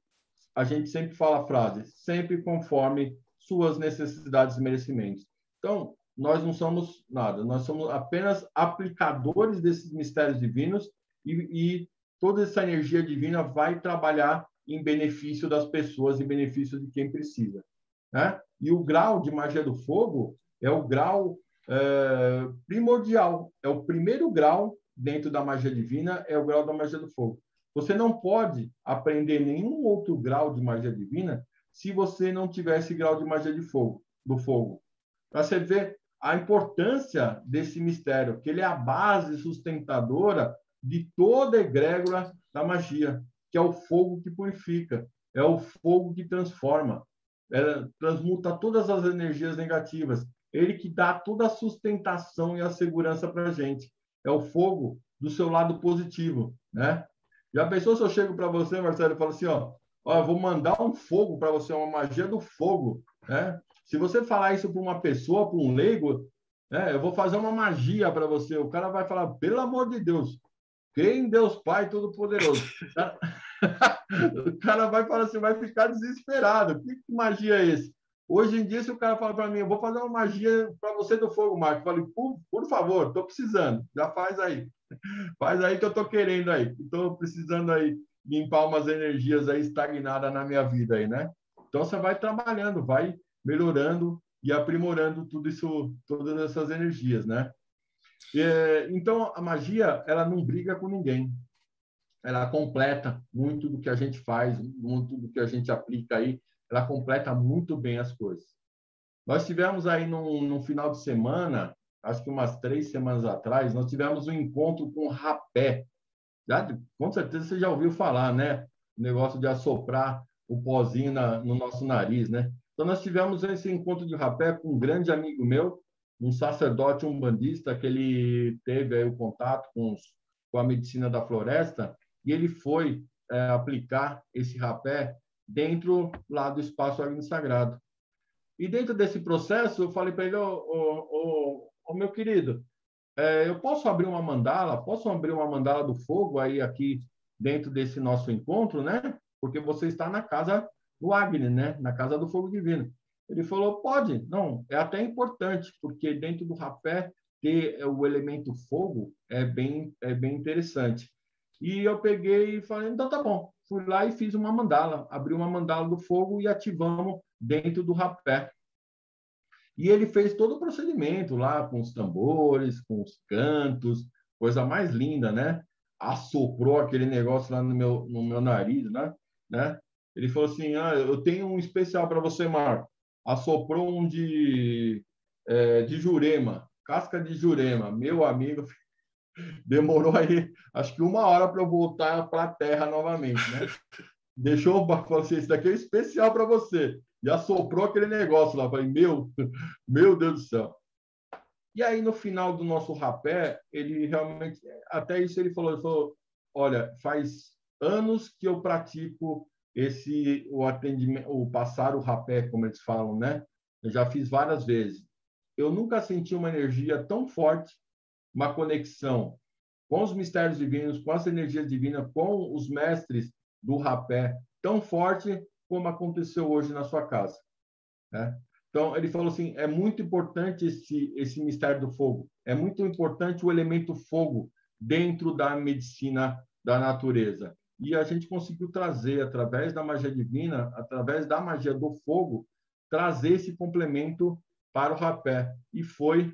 a gente sempre fala a frase, sempre conforme suas necessidades e merecimentos. Então, nós não somos nada, nós somos apenas aplicadores desses mistérios divinos e, e toda essa energia divina vai trabalhar em benefício das pessoas, em benefício de quem precisa. Né? E o grau de magia do fogo é o grau é, primordial, é o primeiro grau dentro da magia divina, é o grau da magia do fogo. Você não pode aprender nenhum outro grau de magia divina se você não tiver esse grau de magia de fogo, do fogo. Para você ver a importância desse mistério, que ele é a base sustentadora de toda a egrégora da magia, que é o fogo que purifica, é o fogo que transforma, é, transmuta todas as energias negativas, ele que dá toda a sustentação e a segurança para a gente. É o fogo do seu lado positivo, né? Já pensou se eu chego para você, Marcelo, e falo assim, ó, ó, vou mandar um fogo para você, uma magia do fogo, né? Se você falar isso para uma pessoa, para um leigo, né, eu vou fazer uma magia para você. O cara vai falar, pelo amor de Deus, quem Deus Pai Todo-Poderoso. o cara vai falar assim, vai ficar desesperado. Que magia é esse? Hoje em dia, se o cara fala para mim, eu vou fazer uma magia para você do fogo, Marco, eu falei, por, por favor, estou precisando, já faz aí. Faz aí que eu estou querendo aí. Estou precisando aí limpar umas energias aí estagnadas na minha vida aí, né? Então, você vai trabalhando, vai melhorando e aprimorando tudo isso, todas essas energias, né? então, a magia, ela não briga com ninguém. ela completa muito do que a gente faz, muito do que a gente aplica aí, ela completa muito bem as coisas. Nós tivemos aí no, final de semana, acho que umas três semanas atrás, nós tivemos um encontro com rapé. Já, com certeza você já ouviu falar, né? O negócio de assoprar o pozinho na, no nosso nariz, né? Então, nós tivemos esse encontro de rapé com um grande amigo meu, um sacerdote umbandista, que ele teve aí o contato com, os, com a medicina da floresta, e ele foi é, aplicar esse rapé dentro lá do espaço Agni Sagrado. E dentro desse processo, eu falei para ele, ô, ô, ô, meu querido, é, eu posso abrir uma mandala, posso abrir uma mandala do fogo aí aqui dentro desse nosso encontro, né? Porque você está na casa do Agni, né? Na casa do fogo divino. Ele falou, pode. Não, é até importante, porque dentro do rapé ter o elemento fogo é bem, é bem interessante. E eu peguei e falei, então tá bom. Fui lá e fiz uma mandala, abri uma mandala do fogo e ativamos dentro do rapé. E ele fez todo o procedimento lá com os tambores, com os cantos, coisa mais linda, né? Assoprou aquele negócio lá no meu, no meu nariz, né? né? Ele falou assim: ah, eu tenho um especial para você, Marco. Assoprou um de, é, de jurema, casca de jurema. Meu amigo, demorou aí, acho que uma hora para eu voltar para a Terra novamente, né? Deixou, falou assim: isso daqui é especial para você e assoprou aquele negócio lá. Falei, meu, meu Deus do céu. E aí, no final do nosso rapé, ele realmente, até isso ele falou, ele falou, olha, faz anos que eu pratico esse, o atendimento, o passar o rapé, como eles falam, né? Eu já fiz várias vezes. Eu nunca senti uma energia tão forte, uma conexão com os mistérios divinos, com as energias divinas, com os mestres do rapé tão forte como aconteceu hoje na sua casa. Né? Então, ele falou assim: é muito importante esse, esse mistério do fogo, é muito importante o elemento fogo dentro da medicina da natureza. E a gente conseguiu trazer, através da magia divina, através da magia do fogo, trazer esse complemento para o rapé. E foi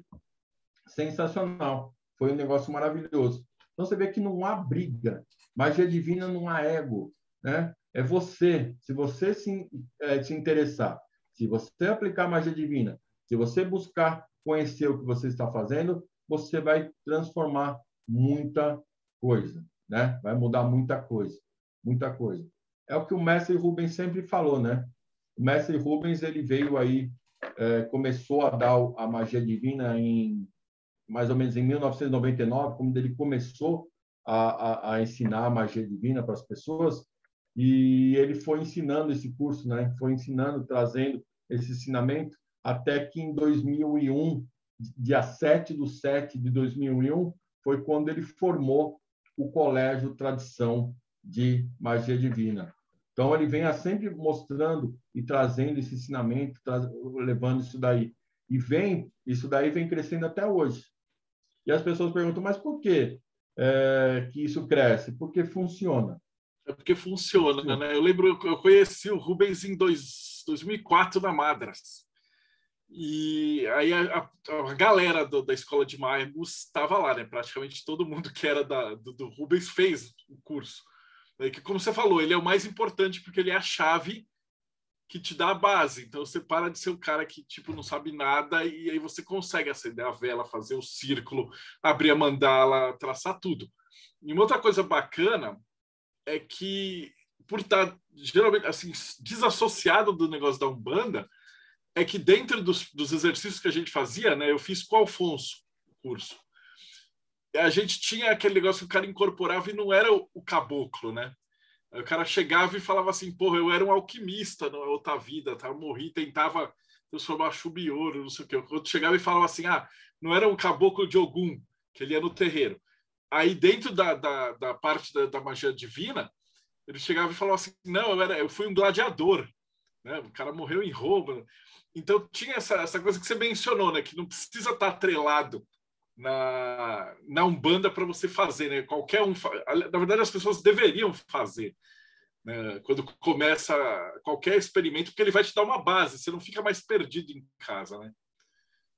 sensacional. Foi um negócio maravilhoso. Então, você vê que não há briga. Magia divina não há ego. Né? é você. Se você se, é, se interessar, se você aplicar magia divina, se você buscar conhecer o que você está fazendo, você vai transformar muita coisa, né? Vai mudar muita coisa, muita coisa. É o que o mestre Rubens sempre falou, né? O mestre Rubens ele veio aí, é, começou a dar a magia divina em mais ou menos em 1999, quando ele começou a, a, a ensinar a magia divina para as pessoas. E ele foi ensinando esse curso, né? Foi ensinando, trazendo esse ensinamento até que em 2001, dia 7 do 7 de 2001, foi quando ele formou o Colégio Tradição de Magia Divina. Então, ele vem sempre mostrando e trazendo esse ensinamento, levando isso daí. E vem, isso daí vem crescendo até hoje. E as pessoas perguntam, mas por que, é, que isso cresce? Porque funciona. É porque funciona, né? Eu lembro, eu conheci o Rubens em dois, 2004 na Madras. E aí a, a galera do, da escola de Maibus estava lá, né? Praticamente todo mundo que era da, do, do, Rubens fez o curso. É que, como você falou, ele é o mais importante porque ele é a chave que te dá a base. Então você para de ser o cara que tipo não sabe nada e aí você consegue acender a vela, fazer o círculo, abrir a mandala, traçar tudo. E uma outra coisa bacana é que, por estar geralmente assim, desassociado do negócio da Umbanda, é que dentro dos, dos exercícios que a gente fazia, né, eu fiz com o Alfonso curso. A gente tinha aquele negócio que o cara incorporava e não era o, o caboclo, né? O cara chegava e falava assim, porra, eu era um alquimista na outra vida, tá? Eu morri, tentava transformar chumbo em ouro, não sei o quê. O outro chegava e falava assim, ah, não era um caboclo de Ogum, que ele ia no terreiro. Aí, dentro da, da, da parte da, da, magia divina, ele chegava e falava assim: Não, eu, era, eu fui um gladiador. Né? O cara morreu em Roma. Então, tinha essa, essa coisa que você mencionou, né? que não precisa estar atrelado na, na Umbanda para você fazer. Né? Qualquer um. Na verdade, as pessoas deveriam fazer. Né? Quando começa qualquer experimento, porque ele vai te dar uma base, você não fica mais perdido em casa. Né?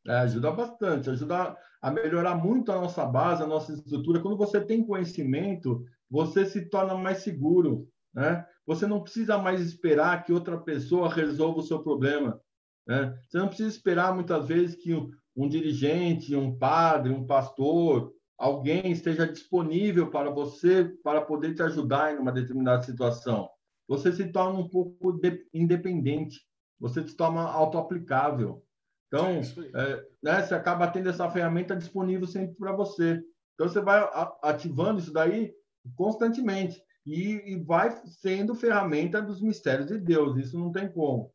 É, ajuda bastante, ajuda a melhorar muito a nossa base, a nossa estrutura. Quando você tem conhecimento, você se torna mais seguro, né? Você não precisa mais esperar que outra pessoa resolva o seu problema. Né? Você não precisa esperar muitas vezes que um, dirigente, um padre, um pastor, alguém esteja disponível para você para poder te ajudar em uma determinada situação. Você se torna um pouco independente, você se torna autoaplicável. Então, é, né, você acaba tendo essa ferramenta disponível sempre para você. Então, você vai ativando isso daí constantemente e, e vai sendo ferramenta dos mistérios de Deus. Isso não tem como.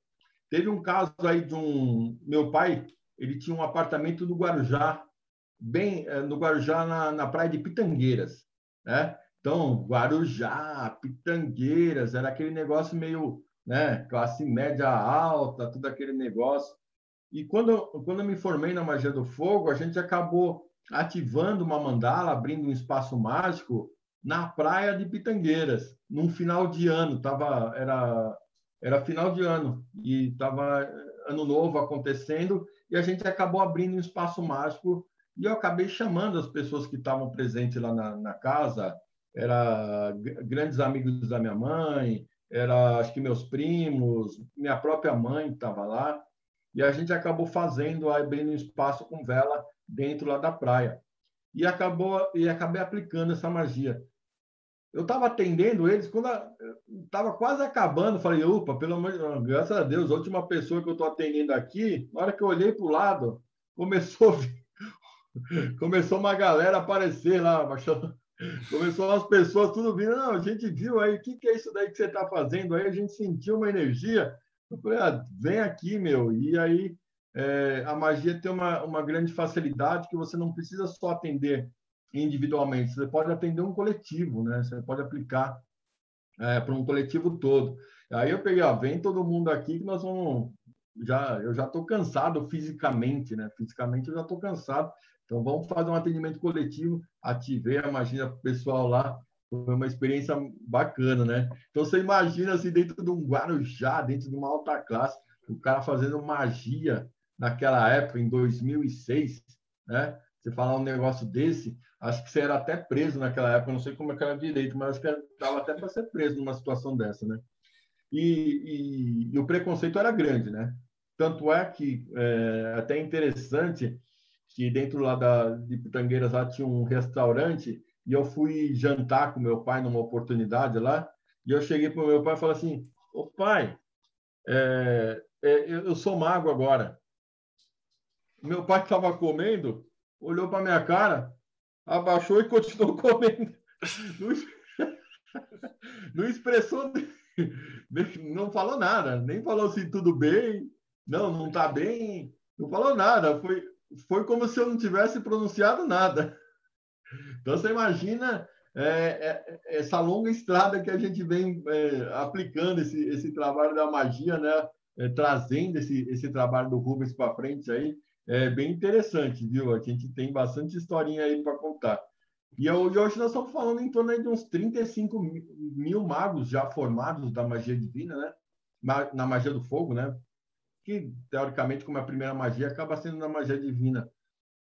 Teve um caso aí de um meu pai, ele tinha um apartamento no Guarujá, bem eh, no Guarujá na, na praia de Pitangueiras, né? Então, Guarujá, Pitangueiras, era aquele negócio meio, né, classe média alta, tudo aquele negócio. E quando, quando eu me formei na Magia do Fogo, a gente acabou ativando uma mandala, abrindo um espaço mágico na praia de Pitangueiras, num final de ano, tava, era, era final de ano, e estava ano novo acontecendo, e a gente acabou abrindo um espaço mágico, e eu acabei chamando as pessoas que estavam presentes lá na, na casa, era grandes amigos da minha mãe, era acho que meus primos, minha própria mãe estava lá, e a gente acabou fazendo, abrindo um espaço com vela dentro lá da praia. E acabou e acabei aplicando essa magia. Eu estava atendendo eles, quando estava quase acabando, falei, opa, pelo amor de Deus, graças a Deus, a última pessoa que eu estou atendendo aqui, na hora que eu olhei para o lado, começou, começou uma galera aparecer lá, começou as pessoas tudo vindo, não, a gente viu aí, o que, que é isso daí que você está fazendo aí? A gente sentiu uma energia. Eu falei, ah, vem aqui, meu. E aí é, a magia tem uma, uma grande facilidade que você não precisa só atender individualmente, você pode atender um coletivo, né? Você pode aplicar é, para um coletivo todo. Aí eu peguei, ó, vem todo mundo aqui que nós vamos já eu já estou cansado fisicamente, né? Fisicamente eu já estou cansado. Então vamos fazer um atendimento coletivo. Ativei a magia pessoal lá. Foi uma experiência bacana, né? Então você imagina assim dentro de um Guarujá, dentro de uma alta classe, o cara fazendo magia naquela época, em 2006, né? Você falar um negócio desse, acho que você era até preso naquela época, não sei como é que era direito, mas acho que estava até para ser preso numa situação dessa, né? E, e, e, o preconceito era grande, né? Tanto é que é até interessante que dentro lá da, de Pitangueiras lá tinha um restaurante e eu fui jantar com meu pai numa oportunidade lá e eu cheguei para o meu pai e falei assim, ô pai, é, é, eu sou mago agora. Meu pai estava comendo, olhou para minha cara, abaixou e continuou comendo. Não, expressou, não falou nada, nem falou assim, tudo bem, não, não está bem, não falou nada. Foi, foi como se eu não tivesse pronunciado nada. Então, você imagina é, é, essa longa estrada que a gente vem é, aplicando esse, esse trabalho da magia, né? É, trazendo esse, esse trabalho do Rubens para frente aí é bem interessante, viu? A gente tem bastante historinha aí para contar. E, hoje nós estamos falando em torno de uns 35 mil magos já formados da magia divina, né? Na magia do fogo, né? Que, teoricamente, como é a primeira magia, acaba sendo na magia divina.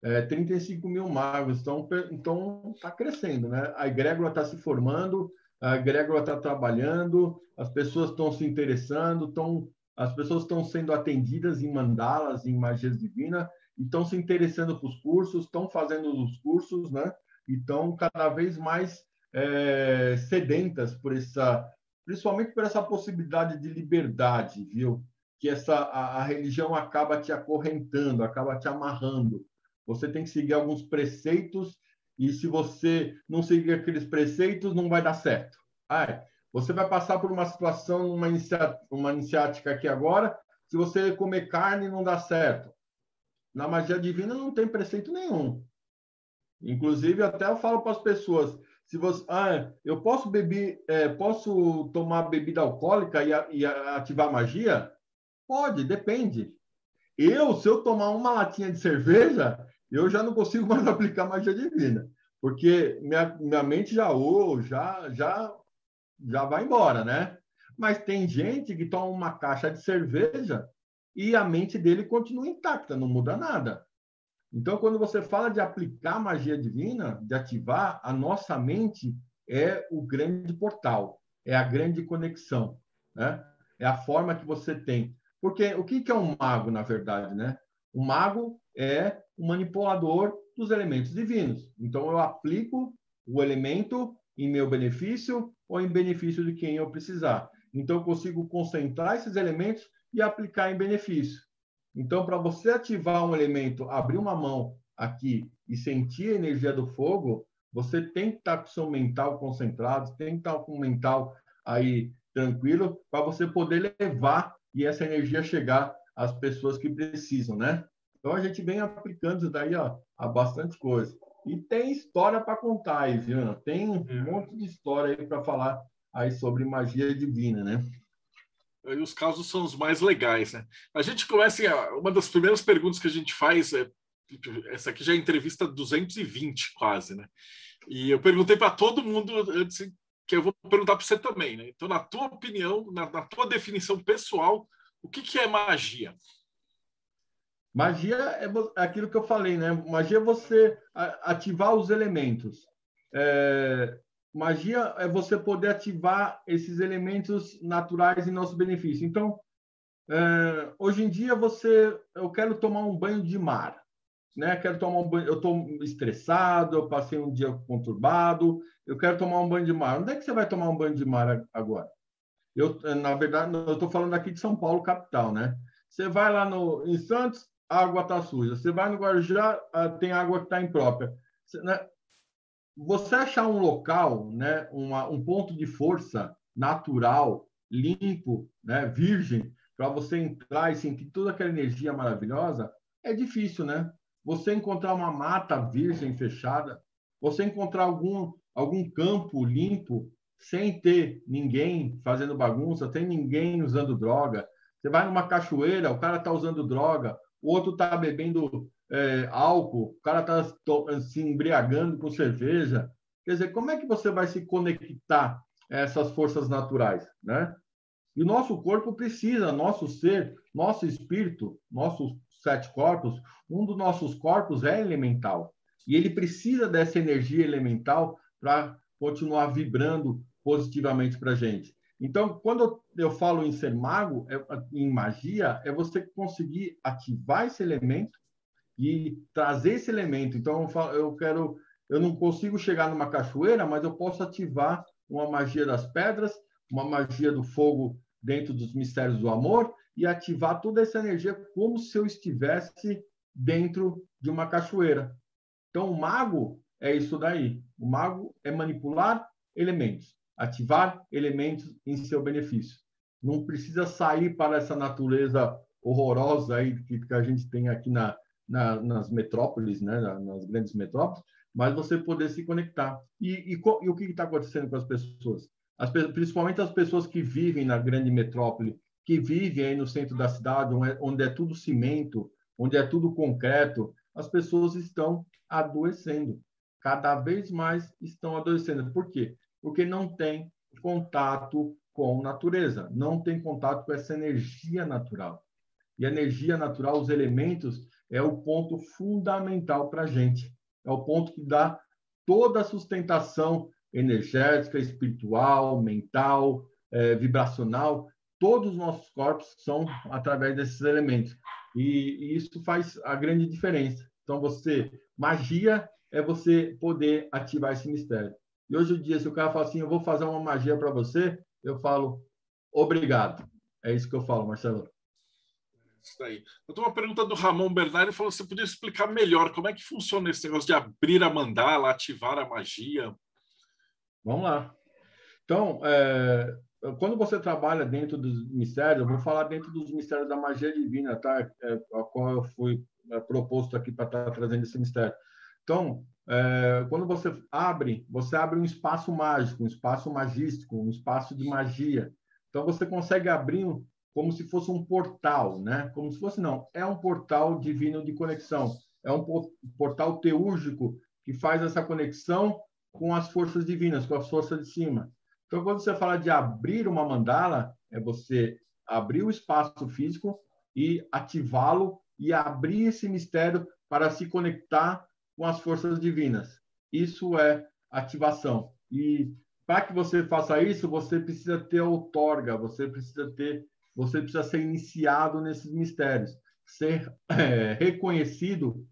É, 35 mil magos, então então está crescendo, né? A egrégora está se formando, a egrégora está trabalhando, as pessoas estão se interessando, estão as pessoas estão sendo atendidas em mandalas, em magias divinas, estão se interessando para os cursos, estão fazendo os cursos, né? E estão cada vez mais é, sedentas por essa, principalmente por essa possibilidade de liberdade, viu? Que essa a, a religião acaba te acorrentando, acaba te amarrando. Você tem que seguir alguns preceitos e se você não seguir aqueles preceitos, não vai dar certo. Ah, você vai passar por uma situação, uma, inicia, uma iniciática aqui agora, se você comer carne não dá certo. Na magia divina não tem preceito nenhum. Inclusive, até eu falo para as pessoas, se você, ah, eu posso beber, é, posso tomar bebida alcoólica e, e ativar magia? Pode, depende. Eu, se eu tomar uma latinha de cerveja, eu já não consigo mais aplicar magia divina, porque minha, minha mente já, oh, já, já já vai embora, né? Mas tem gente que toma uma caixa de cerveja e a mente dele continua intacta, não muda nada. Então, quando você fala de aplicar magia divina, de ativar, a nossa mente é o grande portal, é a grande conexão, né? É a forma que você tem. Porque o que é um mago, na verdade, né? O mago é o manipulador dos elementos divinos. Então, eu aplico o elemento em meu benefício ou em benefício de quem eu precisar. Então, eu consigo concentrar esses elementos e aplicar em benefício. Então, para você ativar um elemento, abrir uma mão aqui e sentir a energia do fogo, você tem que estar com o seu mental concentrado, tem que estar com o mental aí tranquilo, para você poder levar e essa energia chegar às pessoas que precisam, né? Então, a gente vem aplicando isso daí ó, a bastante coisa. E tem história para contar aí, viu? Tem um é. monte de história aí para falar aí sobre magia divina, né? E os casos são os mais legais, né? A gente começa, uma das primeiras perguntas que a gente faz é essa aqui já é entrevista 220 quase, né? E eu perguntei para todo mundo que eu vou perguntar para você também, né? Então, na tua opinião, na, na tua definição pessoal, o que, que é magia? Magia é, é aquilo que eu falei, né? Magia é você ativar os elementos. É, magia é você poder ativar esses elementos naturais em nosso benefício. Então, é, hoje em dia você, eu quero tomar um banho de mar, né? Quero tomar um banho, eu estou estressado, eu passei um dia conturbado, eu quero tomar um banho de mar. Onde é que você vai tomar um banho de mar agora? Eu, na verdade, eu estou falando aqui de São Paulo, capital, né? Você vai lá no, em Santos, a água está suja. Você vai no Guarujá, ah, tem água que está imprópria. Né? Você achar um local, né, uma, um ponto de força natural, limpo, né, virgem, para você entrar e sentir toda aquela energia maravilhosa, é difícil, né? Você encontrar uma mata virgem fechada, você encontrar algum, algum campo limpo, sem ter ninguém fazendo bagunça, sem ninguém usando droga. Você vai numa cachoeira, o cara está usando droga, o outro está bebendo é, álcool, o cara está se embriagando com cerveja. Quer dizer, como é que você vai se conectar a essas forças naturais, né? E o nosso corpo precisa, nosso ser, nosso espírito, nossos sete corpos, um dos nossos corpos é elemental. E ele precisa dessa energia elemental para continuar vibrando positivamente para a gente. Então, quando eu falo em ser mago, é, em magia, é você conseguir ativar esse elemento e trazer esse elemento. Então, eu, quero, eu não consigo chegar numa cachoeira, mas eu posso ativar uma magia das pedras, uma magia do fogo dentro dos mistérios do amor e ativar toda essa energia como se eu estivesse dentro de uma cachoeira. Então, o mago é isso daí. O mago é manipular elementos ativar elementos em seu benefício. Não precisa sair para essa natureza horrorosa aí que, que a gente tem aqui na, na, nas metrópoles, né, nas grandes metrópoles, mas você poder se conectar. E, e, e o que está acontecendo com as pessoas? As, principalmente as pessoas que vivem na grande metrópole, que vivem aí no centro da cidade, onde é, onde é tudo cimento, onde é tudo concreto, as pessoas estão adoecendo. Cada vez mais estão adoecendo. Por quê? porque não tem contato com natureza, não tem contato com essa energia natural. E a energia natural, os elementos, é o ponto fundamental para a gente. É o ponto que dá toda a sustentação energética, espiritual, mental, é, vibracional. Todos os nossos corpos são através desses elementos. E, e isso faz a grande diferença. Então, você, magia é você poder ativar esse mistério. E hoje em dia, se o cara fala assim, eu vou fazer uma magia para você, eu falo, obrigado. É isso que eu falo, Marcelo. Isso aí. Eu tenho uma pergunta do Ramon Bernardo, falou: você podia explicar melhor como é que funciona esse negócio de abrir a mandala, ativar a magia? Vamos lá. Então, é, quando você trabalha dentro dos mistérios, eu vou falar dentro dos mistérios da magia divina, tá? É, a qual eu fui é, proposto aqui para estar tá trazendo esse mistério. Então, é, quando você abre, você abre um espaço mágico, um espaço magístico, um espaço de magia. Então você consegue abrir como se fosse um portal, né? Como se fosse não, é um portal divino de conexão, é um portal teúrgico que faz essa conexão com as forças divinas, com as forças de cima. Então quando você fala de abrir uma mandala, é você abrir o espaço físico e ativá-lo e abrir esse mistério para se conectar com as forças divinas. Isso é ativação. E para que você faça isso, você precisa ter outorga, você precisa ter, você precisa ser iniciado nesses mistérios, ser é, reconhecido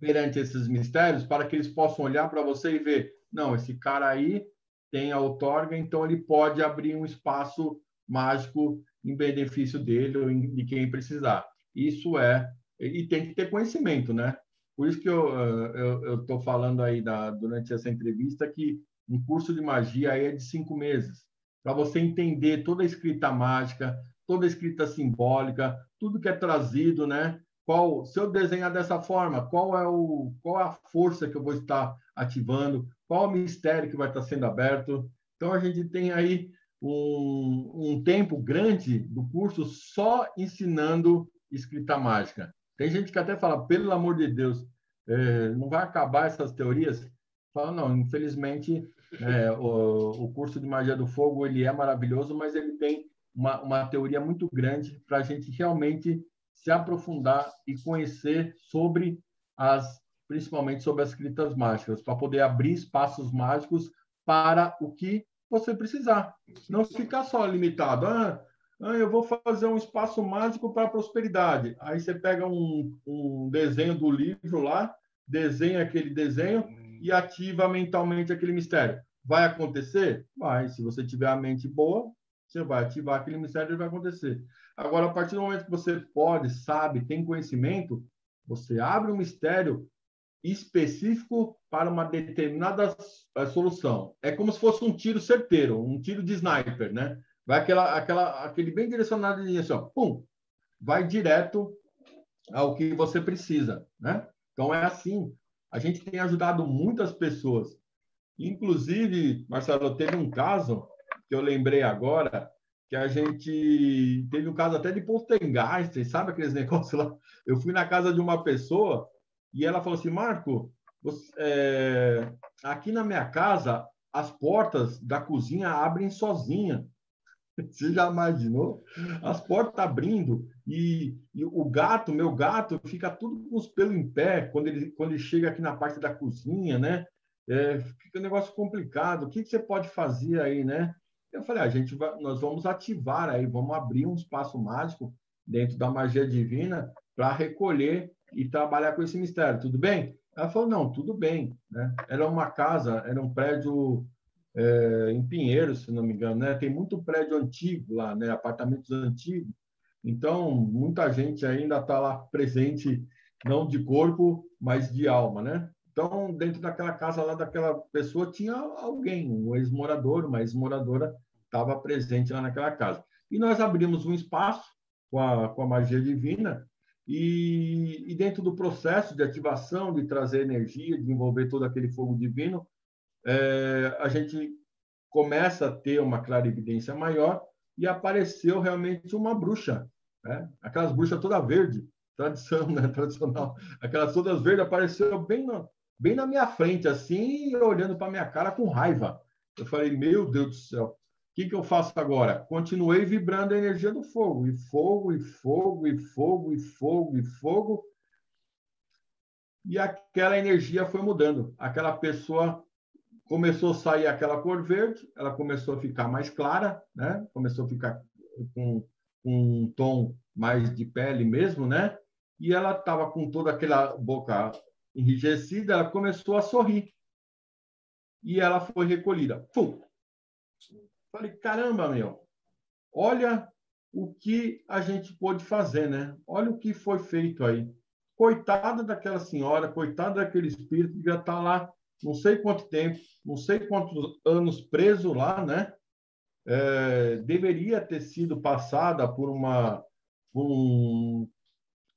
perante esses mistérios, para que eles possam olhar para você e ver, não, esse cara aí tem a outorga, então ele pode abrir um espaço mágico em benefício dele ou de quem precisar. Isso é e tem que ter conhecimento, né? Por isso que eu estou falando aí da, durante essa entrevista que um curso de magia aí é de cinco meses, para você entender toda a escrita mágica, toda a escrita simbólica, tudo que é trazido, né? Qual, se eu desenhar dessa forma, qual é o, qual é a força que eu vou estar ativando, qual o mistério que vai estar sendo aberto. Então a gente tem aí um, um tempo grande do curso só ensinando escrita mágica. Tem gente que até fala, pelo amor de Deus, é, não vai acabar essas teorias? Fala, não, infelizmente, é, o, o, curso de Magia do Fogo ele é maravilhoso, mas ele tem uma, uma teoria muito grande para a gente realmente se aprofundar e conhecer sobre as, principalmente sobre as escritas mágicas, para poder abrir espaços mágicos para o que você precisar. Não ficar só limitado. Ah, ah, eu vou fazer um espaço mágico para prosperidade. Aí você pega um, um desenho do livro lá, desenha aquele desenho e ativa mentalmente aquele mistério. Vai acontecer? Vai. Se você tiver a mente boa, você vai ativar aquele mistério e vai acontecer. Agora, a partir do momento que você pode, sabe, tem conhecimento, você abre um mistério específico para uma determinada eh, solução. É como se fosse um tiro certeiro, um tiro de sniper, né? Vai aquela, aquela, aquele bem direcionado assim, ó, pum, vai direto ao que você precisa, né? Então é assim. A gente tem ajudado muitas pessoas. Inclusive, Marcelo, teve um caso que eu lembrei agora, que a gente teve um caso até de poltergeist, sabe aqueles negócios lá? Eu fui na casa de uma pessoa e ela falou assim, Marco, você, é, aqui na minha casa as portas da cozinha abrem sozinha. Você já imaginou? As portas abrindo e, e, o gato, meu gato, fica tudo com os pelos em pé quando ele, quando ele chega aqui na parte da cozinha, né? É, fica um negócio complicado. O que, que você pode fazer aí, né? Eu falei, a gente vai, nós vamos ativar aí, vamos abrir um espaço mágico dentro da magia divina para recolher e trabalhar com esse mistério. Tudo bem? Ela falou, não, tudo bem. Né? Era uma casa, era um prédio é, em Pinheiros, se não me engano, né? Tem muito prédio antigo lá, né? Apartamentos antigos. Então, muita gente ainda está lá presente, não de corpo, mas de alma, né? Então, dentro daquela casa lá daquela pessoa tinha alguém, um ex-morador, uma ex-moradora estava presente lá naquela casa. E nós abrimos um espaço com a, com a magia divina e, e dentro do processo de ativação, de trazer energia, de envolver todo aquele fogo divino, é, a gente começa a ter uma clarividência maior e apareceu realmente uma bruxa, né? aquelas bruxas toda verde, tradição, né? tradicional, aquelas todas verdes apareceu bem na, bem na minha frente, assim, olhando para minha cara com raiva. Eu falei, meu Deus do céu, o que, que eu faço agora? Continuei vibrando a energia do fogo, e fogo, e fogo, e fogo, e fogo, e fogo. E aquela energia foi mudando. Aquela pessoa começou a sair aquela cor verde, ela começou a ficar mais clara, né? Começou a ficar com, um tom mais de pele mesmo, né? E ela estava com toda aquela boca enrijecida, ela começou a sorrir. E ela foi recolhida. Pum! Falei, caramba, meu, olha o que a gente pôde fazer, né? Olha o que foi feito aí. Coitada daquela senhora, coitada daquele espírito que já está lá não sei quanto tempo, não sei quantos anos preso lá, né? É, deveria ter sido passada por uma um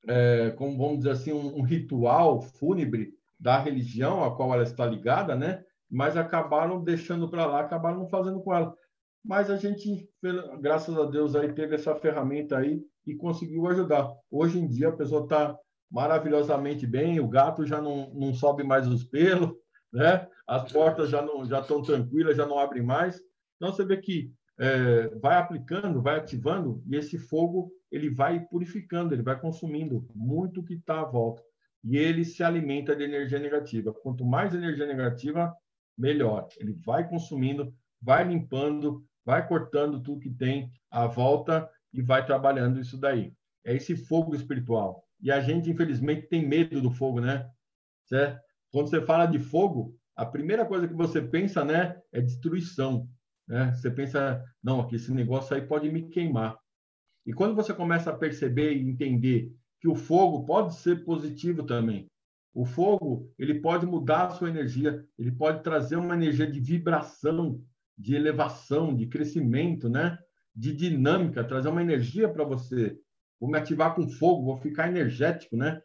é, como vamos dizer assim um, um, ritual fúnebre da religião a qual ela está ligada, né? Mas acabaram deixando para lá, acabaram não fazendo com ela. Mas a gente, graças a Deus, aí teve essa ferramenta aí e conseguiu ajudar. Hoje em dia a pessoa está maravilhosamente bem, o gato já não, não sobe mais os pelos, né? As portas já não já estão tranquilas, já não abrem mais. Então você vê que é, vai aplicando, vai ativando e esse fogo ele vai purificando, ele vai consumindo muito que está à volta e ele se alimenta de energia negativa. Quanto mais energia negativa, melhor. Ele vai consumindo, vai limpando, vai cortando tudo que tem à volta e vai trabalhando isso daí. É esse fogo espiritual. E a gente, infelizmente, tem medo do fogo, né? Certo? Quando você fala de fogo, a primeira coisa que você pensa, né, é destruição. Né? Você pensa, não, aqui esse negócio aí pode me queimar. E quando você começa a perceber e entender que o fogo pode ser positivo também, o fogo ele pode mudar a sua energia, ele pode trazer uma energia de vibração, de elevação, de crescimento, né? De dinâmica, trazer uma energia para você. Vou me ativar com fogo, vou ficar energético, né?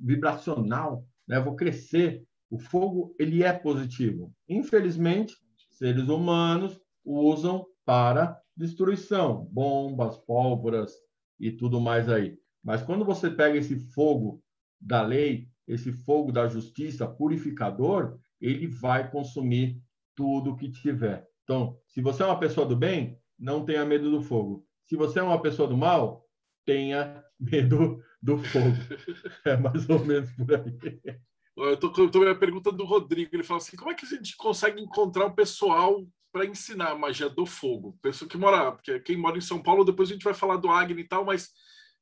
Vibracional, né? Vou crescer. O fogo ele é positivo. Infelizmente, seres humanos usam para destruição, bombas, pólvoras e tudo mais aí. Mas quando você pega esse fogo da lei, esse fogo da justiça purificador, ele vai consumir tudo que tiver. Então, se você é uma pessoa do bem, não tenha medo do fogo. Se você é uma pessoa do mal, tenha medo do fogo. É mais ou menos por aí. Eu estou com a pergunta do Rodrigo. Ele fala assim: como é que a gente consegue encontrar o pessoal para ensinar a magia do fogo? Pessoa que mora, porque quem mora em São Paulo, depois a gente vai falar do Agni e tal, mas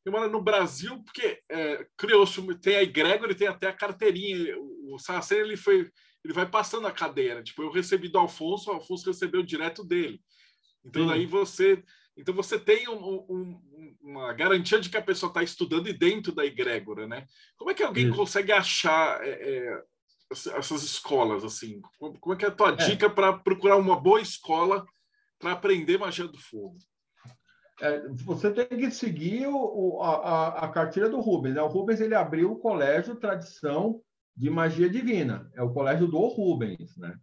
quem mora no Brasil, porque é, criou-se, tem a egrégora e tem até a carteirinha. O Saracen, ele foi, ele vai passando a cadeira. Tipo, eu recebi do Alfonso, o Alfonso recebeu direto dele. Então, Sim. daí você então você tem um, um, uma garantia de que a pessoa está estudando e dentro da egrégora, né? Como é que alguém Isso. consegue achar é, é, essas escolas assim? Como é que é a tua é. dica para procurar uma boa escola para aprender magia do fogo? É, você tem que seguir o, a, a, cartilha do Rubens. Né? O Rubens ele abriu o colégio Tradição de Magia Divina. É o colégio do Rubens, né?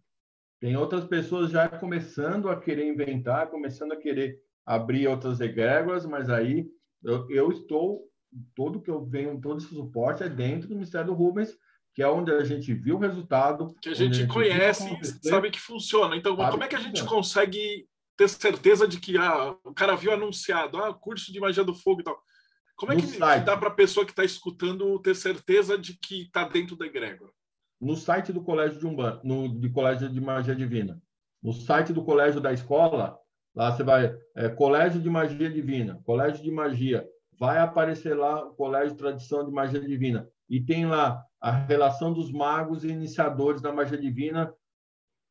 Tem outras pessoas já começando a querer inventar, começando a querer abrir outras egrégoras, mas aí eu, eu, estou, todo que eu venho, todo esse suporte é dentro do Ministério do Rubens, que é onde a gente viu o resultado. Que a gente, a gente conhece e sabe que funciona. Então, como é que a gente consegue ter certeza de que ah, o cara viu anunciado, ah, curso de magia do fogo e tal. Como é que, dá para a pessoa que está escutando ter certeza de que está dentro da egrégora? No site do Colégio de Umbanda, no de Colégio de Magia Divina. No site do Colégio da Escola, Lá você vai, é, Colégio de Magia Divina, Colégio de Magia, vai aparecer lá o Colégio de Tradição de Magia Divina. E tem lá a relação dos magos e iniciadores da magia divina,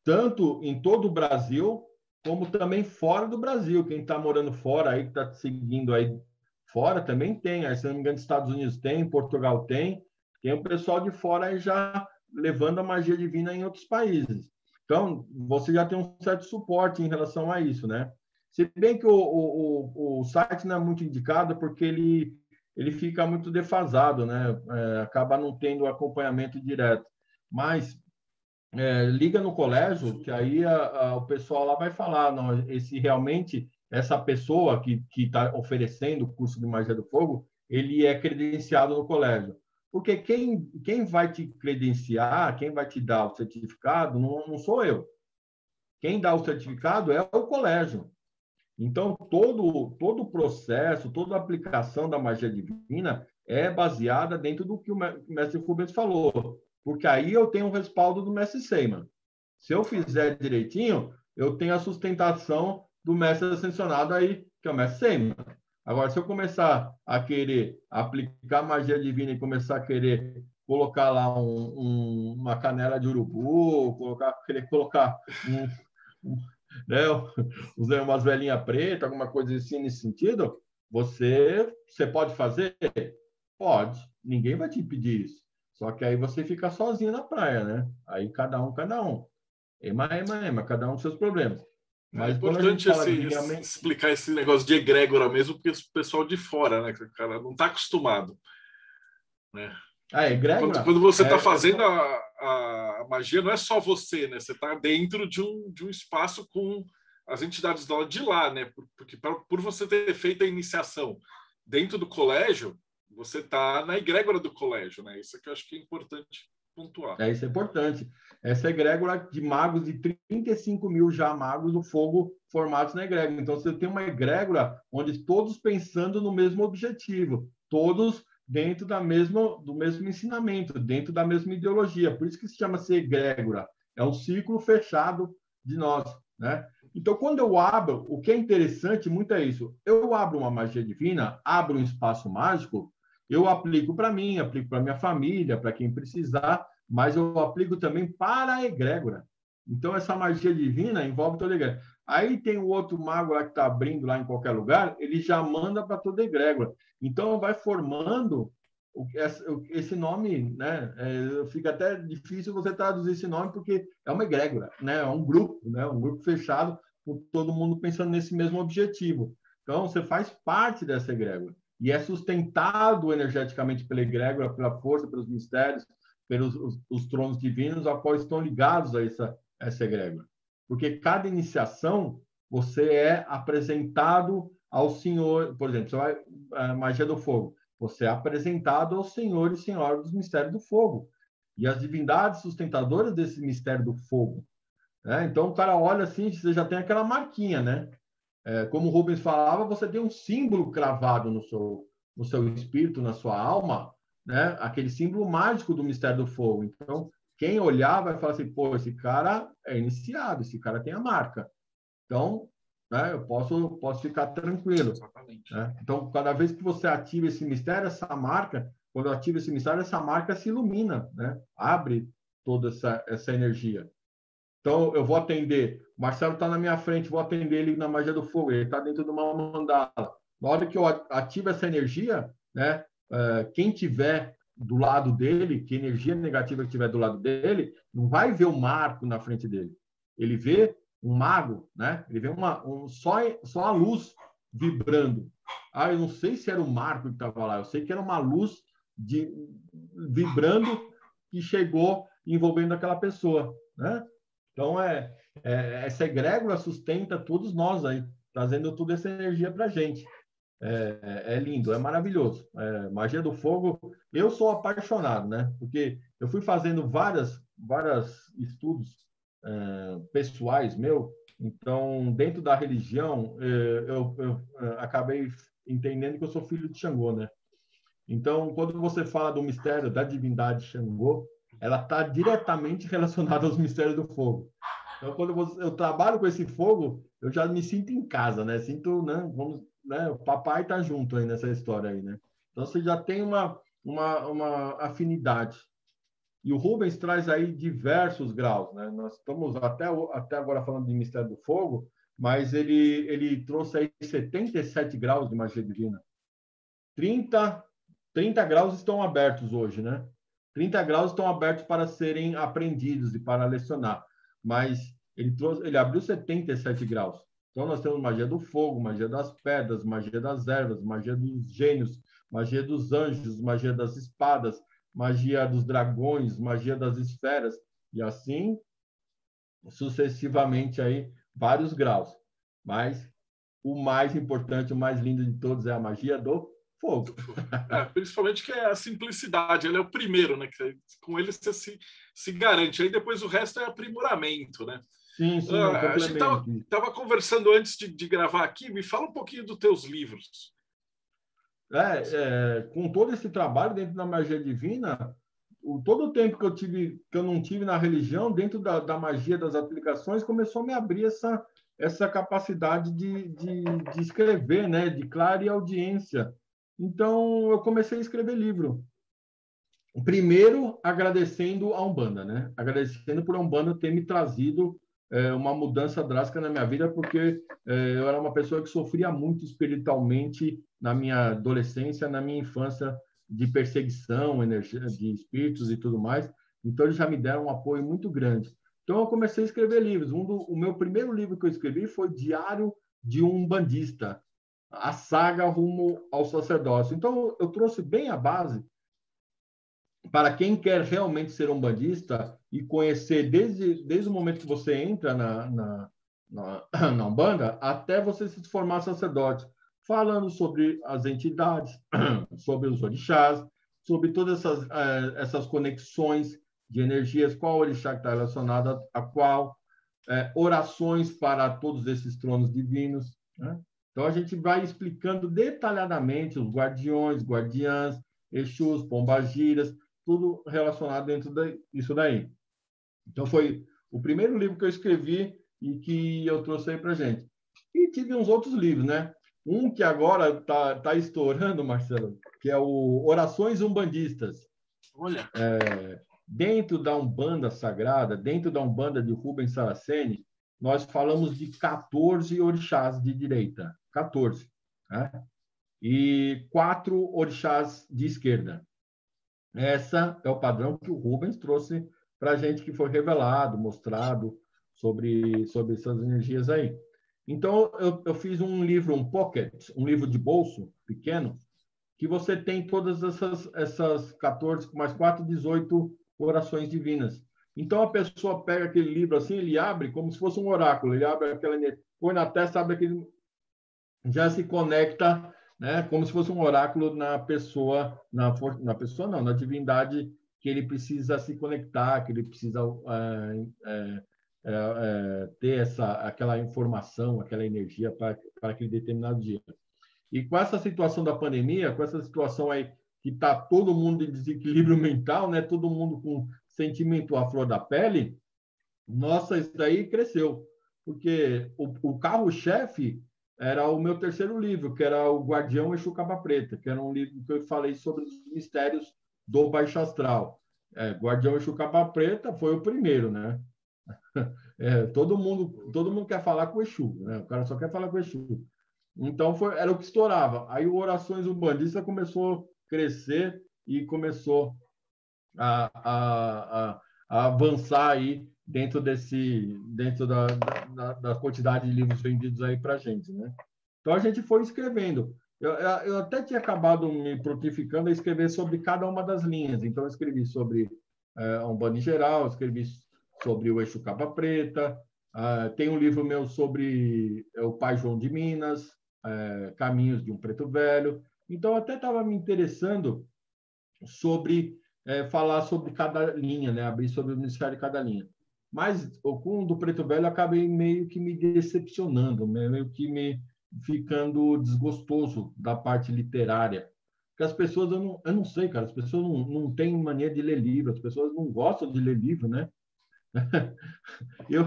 tanto em todo o Brasil, como também fora do Brasil. Quem está morando fora aí, que está seguindo aí fora, também tem. Aí, se não me engano, Estados Unidos tem, Portugal tem. Tem o pessoal de fora aí já levando a magia divina em outros países. Então, você já tem um certo suporte em relação a isso, né? Se bem que o, o, o site não é muito indicado porque ele, ele fica muito defasado, né? É, acaba não tendo acompanhamento direto. Mas é, liga no colégio, que aí a, a, o pessoal lá vai falar, não, esse realmente, essa pessoa que está oferecendo o curso de magia do fogo, ele é credenciado no colégio. Porque quem, quem vai te credenciar, quem vai te dar o certificado, não, não sou eu. Quem dá o certificado é o colégio. Então, todo, todo o processo, toda a aplicação da magia divina é baseada dentro do que o mestre Rubens falou, porque aí eu tenho o respaldo do mestre Seiman. Se eu fizer direitinho, eu tenho a sustentação do mestre ascensionado aí, que é o mestre Seiman. Agora, se eu começar a querer aplicar magia divina e começar a querer colocar lá um, um, uma canela de urubu, colocar, querer colocar um, né, usar umas velhinhas pretas, alguma coisa assim nesse sentido, você, você pode fazer? Pode. Ninguém vai te impedir isso. Só que aí você fica sozinho na praia, né? Aí cada um, cada um. Ema, ema, ema, cada um com seus problemas. Mas é importante esse, realmente... explicar esse negócio de egrégora mesmo, porque o pessoal de fora, né? O cara não está acostumado. Né? Ah, egrégora? Quando, quando você está é, fazendo a, a, magia, não é só você, né? Você está dentro de um, de um espaço com as entidades de lá, né? Porque por, por você ter feito a iniciação dentro do colégio, você está na egrégora do colégio, né? Isso é que eu acho que é importante pontuar. É, isso é importante. Essa egrégora de magos, de 35 mil já magos do fogo formados na egrégora. Então, você tem uma egrégora onde todos pensando no mesmo objetivo, todos dentro da mesma, do mesmo ensinamento, dentro da mesma ideologia. Por isso que se chama ser egrégora. É um ciclo fechado de nós, né? Então, quando eu abro, o que é interessante muito é isso. Eu abro uma magia divina, abro um espaço mágico, eu aplico para mim, aplico para minha família, para quem precisar, mas eu aplico também para a egrégora. Então, essa magia divina envolve toda a egrégora. Aí tem o outro mago lá que está abrindo lá em qualquer lugar, ele já manda para toda a egrégora. Então, vai formando esse nome, né? É, fica até difícil você traduzir esse nome porque é uma egrégora, né? É um grupo, né? Um grupo fechado com todo mundo pensando nesse mesmo objetivo. Então, você faz parte dessa egrégora e é sustentado energeticamente pela egrégora, pela força, pelos mistérios, pelos os, os tronos divinos, a qual estão ligados a essa, essa egrégora. Porque cada iniciação, você é apresentado ao Senhor, por exemplo, você vai, a magia do fogo, você é apresentado ao Senhor e Senhora dos mistérios do fogo. E as divindades sustentadoras desse mistério do fogo. Né? Então, o cara olha assim, você já tem aquela marquinha, né? É, como o Rubens falava, você tem um símbolo cravado no seu, no seu espírito, na sua alma, né? aquele símbolo mágico do mistério do fogo. Então, quem olhar vai falar assim, pô, esse cara é iniciado, esse cara tem a marca. Então, né, eu posso, posso ficar tranquilo. Né? Então, cada vez que você ativa esse mistério, essa marca, quando ativa esse mistério, essa marca se ilumina, né? abre toda essa, essa energia. Então, eu vou atender. O Marcelo está na minha frente, vou atender ele na magia do fogo. Ele está dentro de uma mandala. Na hora que eu ativo essa energia, né, uh, quem tiver do lado dele, que energia negativa que tiver do lado dele, não vai ver o marco na frente dele. Ele vê um mago, né? Ele vê uma, um, só, só a luz vibrando. Ah, eu não sei se era o marco que estava lá. Eu sei que era uma luz de, vibrando que chegou envolvendo aquela pessoa, né? Então, é, é, essa egrégora sustenta todos nós aí, trazendo toda essa energia para gente. É, é, lindo, é maravilhoso. É, magia do fogo, eu sou apaixonado, né? Porque eu fui fazendo várias, várias estudos é, pessoais meu. Então, dentro da religião, é, eu, eu, é, acabei entendendo que eu sou filho de Xangô, né? Então, quando você fala do mistério da divindade Xangô, ela está diretamente relacionada aos mistérios do fogo. Então, quando eu trabalho com esse fogo, eu já me sinto em casa, né? Sinto, né? Vamos, né? O papai está junto aí nessa história aí, né? Então, você já tem uma, uma, uma afinidade. E o Rubens traz aí diversos graus, né? Nós estamos até, até agora falando de mistério do fogo, mas ele, ele trouxe aí 77 graus de magia divina. 30, 30 graus estão abertos hoje, né? 30 graus estão abertos para serem aprendidos e para lecionar, mas ele trouxe, ele abriu 77 graus. Então nós temos magia do fogo, magia das pedras, magia das ervas, magia dos gênios, magia dos anjos, magia das espadas, magia dos dragões, magia das esferas e assim sucessivamente aí vários graus. Mas o mais importante, o mais lindo de todos é a magia do fogo. É, principalmente que é a simplicidade, ele é o primeiro, né? Com ele você se, se garante. Aí depois o resto é aprimoramento, né? Sim, sim. Uh, a gente estava conversando antes de, de, gravar aqui, me fala um pouquinho dos teus livros. É, é, com todo esse trabalho dentro da magia divina, o, todo o tempo que eu tive, que eu não tive na religião, dentro da, da magia das aplicações, começou a me abrir essa, essa capacidade de, de, de escrever, né? De clara audiência. Então, eu comecei a escrever livro. Primeiro, agradecendo a Umbanda, né? Agradecendo por a Umbanda ter me trazido é, uma mudança drástica na minha vida, porque é, eu era uma pessoa que sofria muito espiritualmente na minha adolescência, na minha infância, de perseguição, energia, de espíritos e tudo mais. Então, eles já me deram um apoio muito grande. Então, eu comecei a escrever livros. Um do, o meu primeiro livro que eu escrevi foi Diário de um Bandista, a saga rumo ao sacerdócio. Então, eu trouxe bem a base para quem quer realmente ser um bandista e conhecer desde, desde o momento que você entra na, na, na, na Umbanda até você se formar sacerdote, falando sobre as entidades, sobre os orixás, sobre todas essas, eh, essas conexões de energias, qual orixá está relacionado a, qual, eh, orações para todos esses tronos divinos. Né? Então, a gente vai explicando detalhadamente os guardiões, guardiãs, Exus, pombagiras, tudo relacionado dentro disso daí. Então, foi o primeiro livro que eu escrevi e que eu trouxe aí para gente. E tive uns outros livros, né? Um que agora está tá estourando, Marcelo, que é o Orações Umbandistas. Olha. É, dentro da Umbanda Sagrada, dentro da Umbanda de Rubens Saraceni, nós falamos de 14 orixás de direita. 14. Né? E quatro orixás de esquerda. Essa é o padrão que o Rubens trouxe para a gente, que foi revelado, mostrado sobre, sobre essas energias aí. Então, eu, eu fiz um livro, um pocket, um livro de bolso pequeno, que você tem todas essas, essas 14 mais 4, 18 orações divinas. Então, a pessoa pega aquele livro assim, ele abre como se fosse um oráculo, ele abre aquela, põe na testa, abre aquele, já se conecta, né, como se fosse um oráculo na pessoa, na, na pessoa não, na divindade que ele precisa se conectar, que ele precisa é, é, é, é, ter essa, aquela informação, aquela energia para, para aquele determinado dia. E com essa situação da pandemia, com essa situação aí que está todo mundo em desequilíbrio mental, né? todo mundo com sentimento à flor da pele, nossa, isso daí cresceu. Porque o, o carro-chefe era o meu terceiro livro, que era O Guardião Exu Capa Preta, que era um livro que eu falei sobre os mistérios do Baixo Astral. É, Guardião Exu Capa Preta foi o primeiro, né? É, todo mundo todo mundo quer falar com o Exu, né? O cara só quer falar com o Exu. Então foi, era o que estourava. Aí o Orações Umbandista começou a crescer e começou a, a, a, a avançar aí dentro desse dentro da, da, da quantidade de livros vendidos aí para gente, né? Então a gente foi escrevendo. Eu, eu até tinha acabado me prontificando a escrever sobre cada uma das linhas. Então eu escrevi sobre é, Umbanda em geral, escrevi sobre o eixo capa preta. Uh, tem um livro meu sobre é, o pai João de Minas, uh, Caminhos de um Preto Velho. Então, até estava me interessando sobre uh, falar sobre cada linha, né? abrir sobre o ministério de cada linha. Mas o do Preto Velho, acabei meio que me decepcionando, meio que me ficando desgostoso da parte literária. Porque as pessoas, eu não, eu não sei, cara, as pessoas não, não têm mania de ler livro, as pessoas não gostam de ler livro, né? Eu,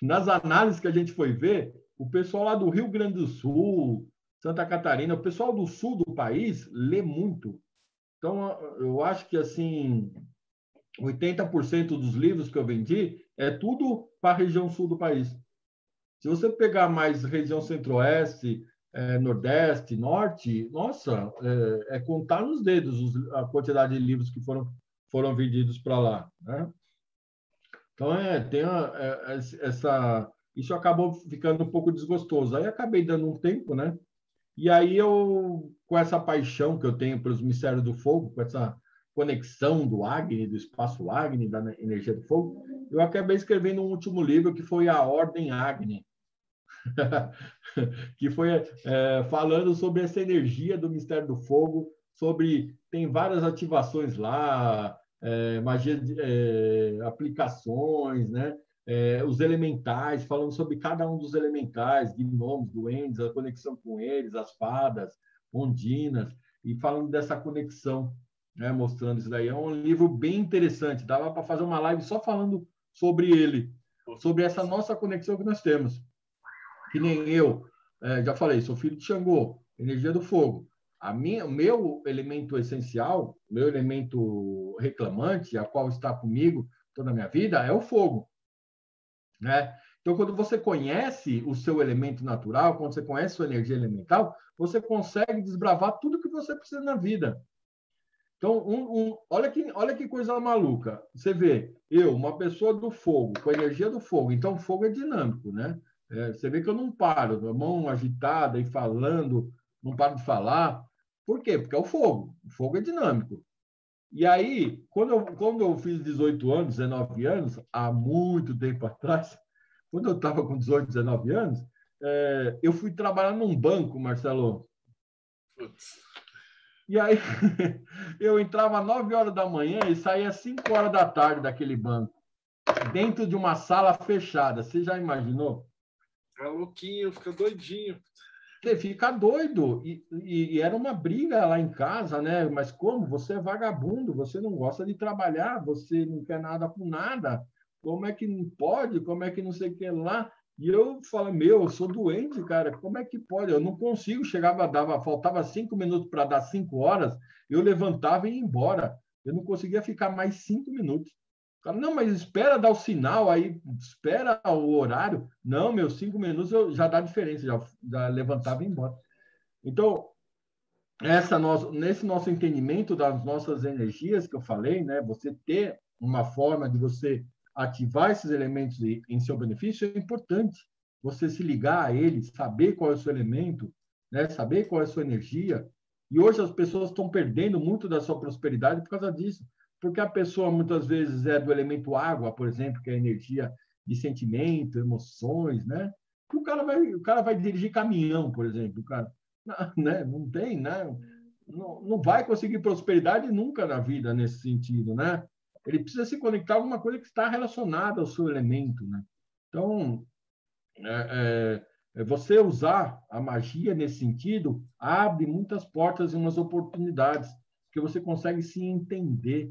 nas análises que a gente foi ver, o pessoal lá do Rio Grande do Sul, Santa Catarina, o pessoal do sul do país lê muito. Então, eu acho que assim, 80% dos livros que eu vendi é tudo para a região sul do país. Se você pegar mais região centro-oeste, é, nordeste, norte, nossa, é, é, contar nos dedos a quantidade de livros que foram, foram vendidos para lá. Né? Então, é, tem a, é, essa. Isso acabou ficando um pouco desgostoso. Aí acabei dando um tempo, né? E aí eu, com essa paixão que eu tenho pelos mistérios do fogo, com essa conexão do Agni, do espaço Agni, da energia do fogo, eu acabei escrevendo um último livro que foi A Ordem Agni, que foi é, falando sobre essa energia do mistério do fogo, sobre tem várias ativações lá, é, magia de é, aplicações, né? É, os elementais, falando sobre cada um dos elementais, gnomos, duendes, a conexão com eles, as fadas, ondinas, e falando dessa conexão, né? mostrando isso daí. É um livro bem interessante, dava para fazer uma live só falando sobre ele, sobre essa nossa conexão que nós temos. Que nem eu, é, já falei, sou filho de Xangô, energia do fogo a minha, o meu elemento essencial, meu elemento reclamante, a qual está comigo toda a minha vida, é o fogo. Né? Então, quando você conhece o seu elemento natural, quando você conhece sua energia elemental, você consegue desbravar tudo que você precisa na vida. Então, um, um, olha, que, olha que coisa maluca. Você vê, eu, uma pessoa do fogo, com a energia do fogo, então fogo é dinâmico, né? É, você vê que eu não paro, a mão agitada e falando, não paro de falar. Por quê? Porque é o fogo. O fogo é dinâmico. E aí, quando eu, quando eu fiz 18 anos, 19 anos, há muito tempo atrás, quando eu estava com 18, 19 anos, é, eu fui trabalhar num banco, Marcelo. E aí, eu entrava às 9 horas da manhã e saía às 5 horas da tarde daquele banco, dentro de uma sala fechada. Você já imaginou? Fica louquinho, fica doidinho. Você fica doido. E, e, e, era uma briga lá em casa, né? Mas como? Você é vagabundo, você não gosta de trabalhar, você não quer nada com nada. como é que não pode, como é que não sei o que lá. E eu falo, meu, eu sou doente, cara, como é que pode? Eu não consigo, chegava, dava, faltava cinco minutos para dar cinco horas, eu levantava e ia embora. Eu não conseguia ficar mais cinco minutos. Cara, não, mas espera dar o sinal aí, espera o horário. Não, meus cinco minutos eu, já dá diferença, já, já levantava e ia embora. Então, essa nosso, nesse nosso entendimento das nossas energias que eu falei, né, você ter uma forma de você ativar esses elementos em seu benefício é importante. Você se ligar a eles, saber qual é o seu elemento, né, saber qual é a sua energia. E hoje as pessoas estão perdendo muito da sua prosperidade por causa disso porque a pessoa muitas vezes é do elemento água, por exemplo, que é a energia de sentimento, emoções, né? O cara vai, o cara vai dirigir caminhão, por exemplo, o cara, né? Não tem, né? Não, não vai conseguir prosperidade nunca na vida nesse sentido, né? Ele precisa se conectar a alguma coisa que está relacionada ao seu elemento, né? Então, é, é, é você usar a magia nesse sentido abre muitas portas e umas oportunidades porque você consegue se entender,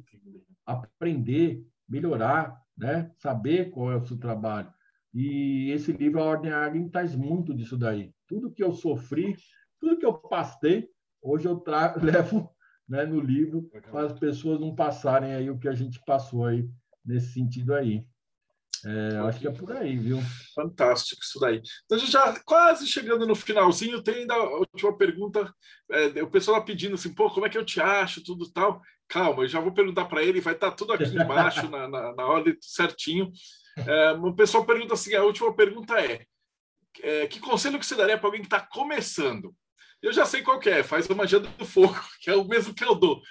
aprender, melhorar, né? saber qual é o seu trabalho. E esse livro, A Ordem Águia, traz muito disso daí. Tudo que eu sofri, tudo que eu passei, hoje eu levo né, no livro para as pessoas não passarem aí o que a gente passou aí nesse sentido aí. É, acho que é por aí, viu? Fantástico isso daí. Então, a gente já quase chegando no finalzinho, tem ainda a última pergunta. É, o pessoal tá pedindo assim, pô, como é que eu te acho, tudo tal. Calma, eu já vou perguntar para ele, vai estar tá tudo aqui embaixo, na, na, na, ordem certinho. É, o pessoal pergunta assim, a última pergunta é, é que conselho que você daria para alguém que está começando? Eu já sei qual é, faz a magia do fogo, que é o mesmo que eu dou.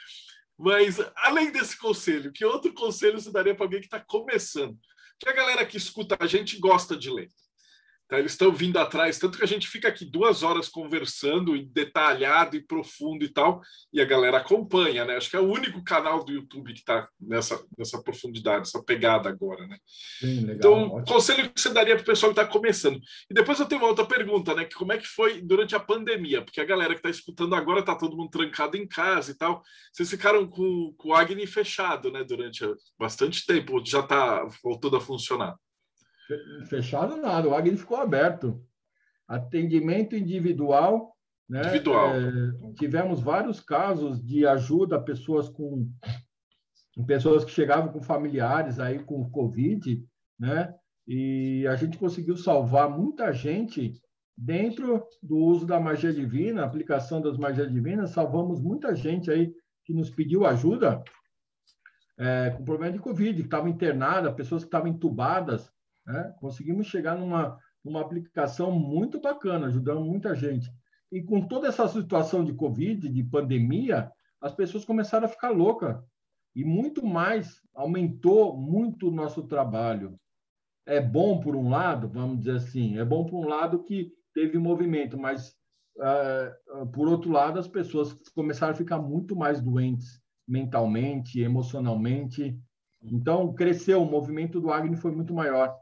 Mas, além desse conselho, que outro conselho você daria para alguém que está começando? que a galera que escuta a gente gosta de ler. Tá? Eles estão vindo atrás, tanto que a gente fica aqui duas horas conversando detalhado e profundo e tal, e a galera acompanha, né? Acho que é o único canal do YouTube que está nessa, nessa profundidade, essa pegada agora, né? Sim, legal, então, ótimo. conselho que você daria para o pessoal que está começando. E depois eu tenho uma outra pergunta, né? Que como é que foi durante a pandemia? Porque a galera que está escutando agora está todo mundo trancado em casa e tal. Vocês ficaram com, com o Agni fechado, né? Durante bastante tempo, já está voltando a funcionar. Fechado nada, o Agni ficou aberto. Atendimento individual. Né? Individual. É, tivemos vários casos de ajuda a pessoas com pessoas que chegavam com familiares aí com Covid, né? E a gente conseguiu salvar muita gente dentro do uso da magia divina, aplicação das magias divinas, salvamos muita gente aí que nos pediu ajuda é, com problema de Covid, que estava internada, pessoas que estavam entubadas, né? Conseguimos chegar numa, numa aplicação muito bacana, ajudando muita gente. E com toda essa situação de Covid, de pandemia, as pessoas começaram a ficar loucas. E muito mais, aumentou muito o nosso trabalho. É bom por um lado, vamos dizer assim, é bom por um lado que teve movimento, mas uh, por outro lado, as pessoas começaram a ficar muito mais doentes mentalmente, emocionalmente. Então, cresceu, o movimento do Agni foi muito maior.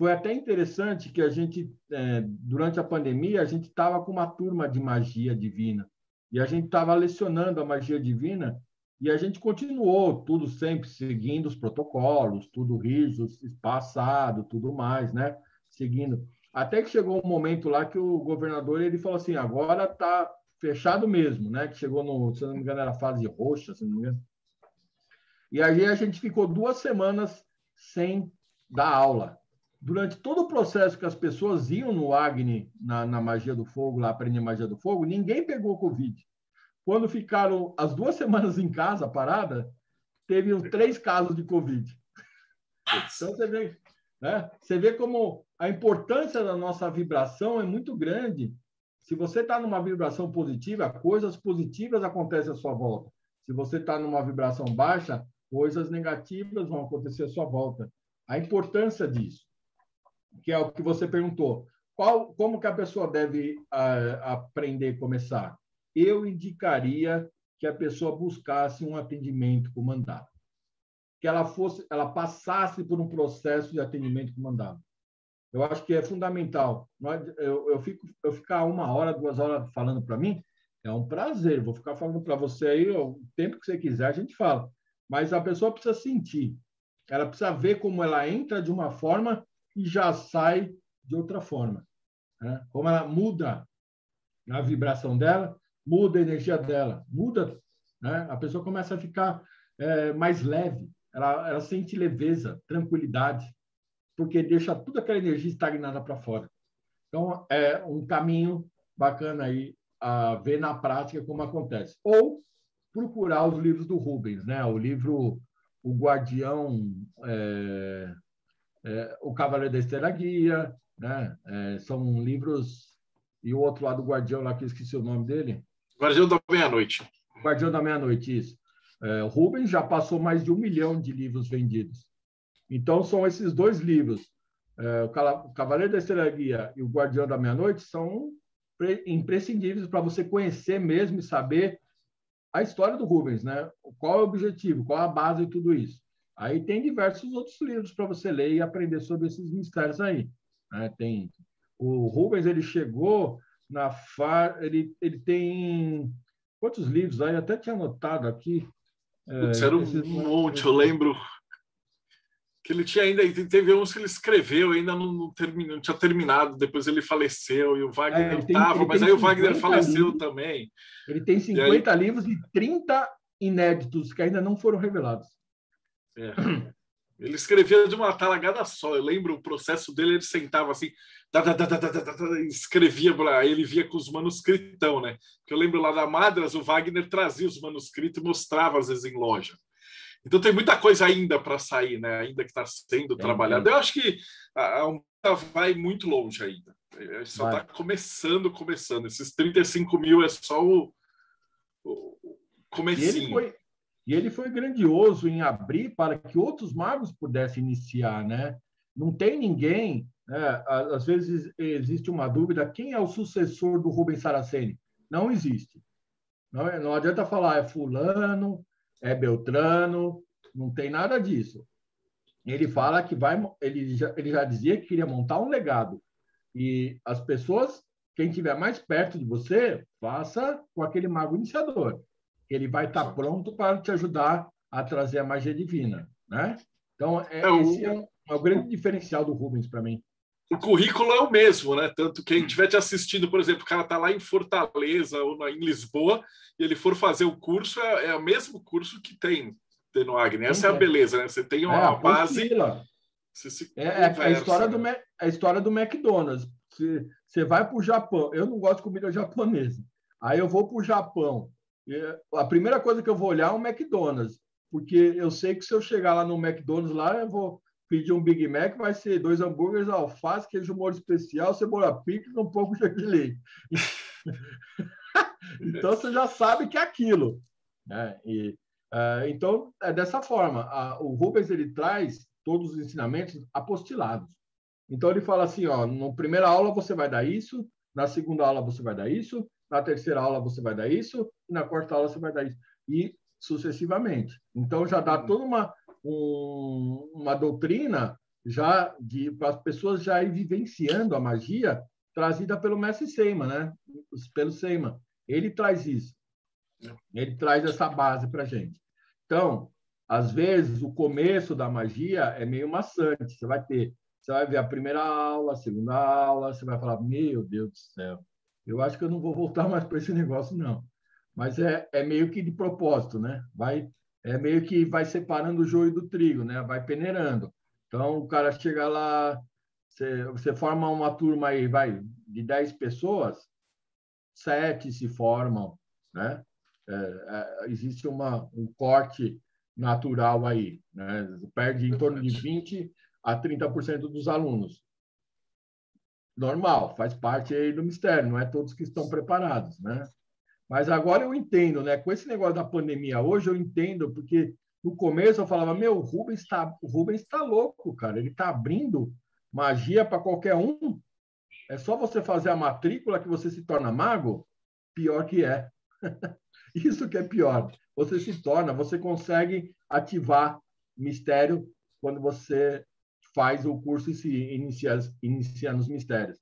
Foi até interessante que a gente, é, durante a pandemia, a gente estava com uma turma de magia divina. E a gente estava lecionando a magia divina e a gente continuou tudo sempre seguindo os protocolos, tudo rígido, espaçado, tudo mais, né? Seguindo. Até que chegou um momento lá que o governador ele falou assim: agora está fechado mesmo, né? Que chegou no, se não me engano, era fase roxa, se não me engano. E aí a gente ficou duas semanas sem dar aula durante todo o processo que as pessoas iam no Agni, na, na magia do fogo, lá aprender magia do fogo, ninguém pegou Covid. Quando ficaram as duas semanas em casa, parada, teve três casos de Covid. Então, você vê, né? você vê como a importância da nossa vibração é muito grande. Se você está numa vibração positiva, coisas positivas acontecem à sua volta. Se você está numa vibração baixa, coisas negativas vão acontecer à sua volta. A importância disso que é o que você perguntou. Qual, como que a pessoa deve uh, aprender e começar? Eu indicaria que a pessoa buscasse um atendimento comandado, que ela fosse, ela passasse por um processo de atendimento comandado. Eu acho que é fundamental. Eu, eu fico, eu ficar uma hora, duas horas falando para mim é um prazer. Vou ficar falando para você aí o tempo que você quiser a gente fala. Mas a pessoa precisa sentir. ela precisa ver como ela entra de uma forma e já sai de outra forma. Né? Como ela muda a vibração dela, muda a energia dela, muda. Né? A pessoa começa a ficar é, mais leve, ela, ela sente leveza, tranquilidade, porque deixa toda aquela energia estagnada para fora. Então, é um caminho bacana aí a ver na prática como acontece. Ou procurar os livros do Rubens, né? O livro O Guardião, é, é, O Cavaleiro da Estrela Guia, né? É, são livros e o outro lado, o Guardião lá que eu esqueci o nome dele. Guardião da Meia-Noite. Guardião da Meia-Noite, isso. É, Rubens já passou mais de um milhão de livros vendidos. Então, são esses dois livros, é, o Cavaleiro da Estrela Guia e o Guardião da Meia-Noite, são imprescindíveis para você conhecer mesmo e saber a história do Rubens, né? Qual é o objetivo, qual é a base de tudo isso. Aí tem diversos outros livros para você ler e aprender sobre esses mistérios aí. Né? Tem o Rubens ele chegou na fa... ele ele tem quantos livros aí? Até tinha anotado aqui. Putz, é, era um monte, eu lembro que ele tinha ainda teve uns que ele escreveu ainda não, não, terminou, não tinha terminado depois ele faleceu e o Wagner é, estava mas aí o Wagner faleceu livros, também ele tem 50 aí... livros e 30 inéditos que ainda não foram revelados é. ele escrevia de uma talagada só eu lembro o processo dele ele sentava assim da, da, da, escrevia aí ele via com os manuscritão né que eu lembro lá da Madras o Wagner trazia os manuscritos e mostrava às vezes em loja então tem muita coisa ainda para sair, né? Ainda que está sendo trabalhada. Eu acho que a, a vai muito longe ainda. Gente só está começando, começando. Esses 35 mil é só o, o comecinho. E ele, foi, e ele foi grandioso em abrir para que outros magos pudessem iniciar, né? Não tem ninguém, né? às vezes existe uma dúvida, quem é o sucessor do Rubens Saraceni? Não existe. Não, é, não adianta falar, é fulano, é Beltrano, não tem nada disso. Ele fala que vai, ele já, ele já dizia que queria montar um legado. E as pessoas, quem estiver mais perto de você, faça com aquele mago iniciador. Ele vai estar pronto para te ajudar a trazer a magia divina, né? Então, é, é esse é, um, é o grande diferencial do Rubens para mim o currículo é o mesmo, né? Tanto quem estiver te assistindo, por exemplo, o cara está lá em Fortaleza ou em Lisboa e ele for fazer o curso, é, é o mesmo curso que tem, tem no Agni. Essa é, é a beleza, né? Você tem uma é, base. É, é, a, história do, a história do McDonald's. Você, você vai para o Japão. Eu não gosto de comida japonesa. Aí eu vou para o Japão. A primeira coisa que eu vou olhar é o McDonald's. Porque eu sei que se eu chegar lá no McDonald's, lá eu vou pedir um Big Mac, vai ser dois hambúrgueres, alface, queijo molho especial, cebola picles, um pouco de leite. então você já sabe que é aquilo. Né? E, uh, então, é dessa forma. Uh, o Rubens ele traz todos os ensinamentos apostilados. Então ele fala assim, ó, na primeira aula você vai dar isso, na segunda aula você vai dar isso, na terceira aula você vai dar isso, e na quarta aula você vai dar isso. E sucessivamente. Então já dá toda uma um, uma doutrina já de para as pessoas já ir vivenciando a magia trazida pelo mestre Seima, né? Pelo Seima. Ele traz isso. Ele traz essa base para gente. Então, às vezes o começo da magia é meio maçante. Você vai ter, você vai ver a primeira aula, a segunda aula, você vai falar: meu Deus do céu, eu acho que eu não vou voltar mais para esse negócio não. Mas é, é meio que de propósito, né? Vai é meio que vai separando o joio do trigo, né? Vai peneirando. Então, o cara chega lá, você, você forma uma turma aí, vai, de 10 pessoas, sete se formam, né? É, é, existe uma, um corte natural aí, né? Perde em torno de 20 a 30% dos alunos. Normal, faz parte aí do mistério, não é todos que estão preparados, né? Mas agora eu entendo, né? Com esse negócio da pandemia hoje, eu entendo, porque no começo eu falava, meu, o Rubens está Rubens está louco, cara. Ele está abrindo magia para qualquer um. É só você fazer a matrícula que você se torna mago. Pior que é. Isso que é pior. Você se torna, você consegue ativar mistério quando você faz o curso e se inicia, inicia nos mistérios.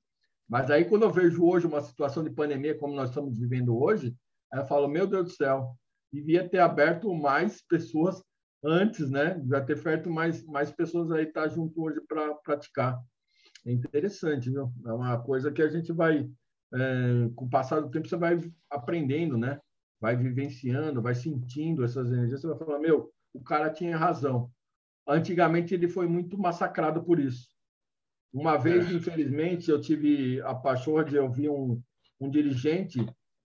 Mas aí, quando eu vejo hoje uma situação de pandemia como nós estamos vivendo hoje, eu falo, meu Deus do céu, devia ter aberto mais pessoas antes, né? Já ter feito mais, mais pessoas aí estar junto hoje para praticar. É interessante, viu? É uma coisa que a gente vai, é, com o passar do tempo, você vai aprendendo, né? Vai vivenciando, vai sentindo essas energias. Você vai falar, meu, o cara tinha razão. Antigamente ele foi muito massacrado por isso. Uma vez, é. infelizmente, eu tive a pachorra de ouvir um, um dirigente,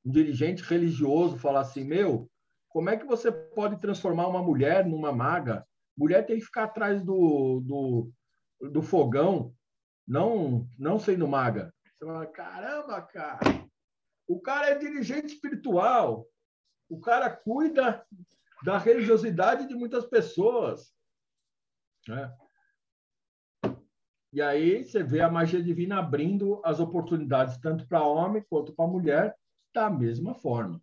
um dirigente religioso falar assim, meu, como é que você pode transformar uma mulher numa maga? Mulher tem que ficar atrás do, do, do fogão, não não sendo maga. Você fala, caramba, cara, o cara é dirigente espiritual, o cara cuida da religiosidade de muitas pessoas. Né? E aí você vê a magia divina abrindo as oportunidades tanto para homem quanto para mulher da mesma forma.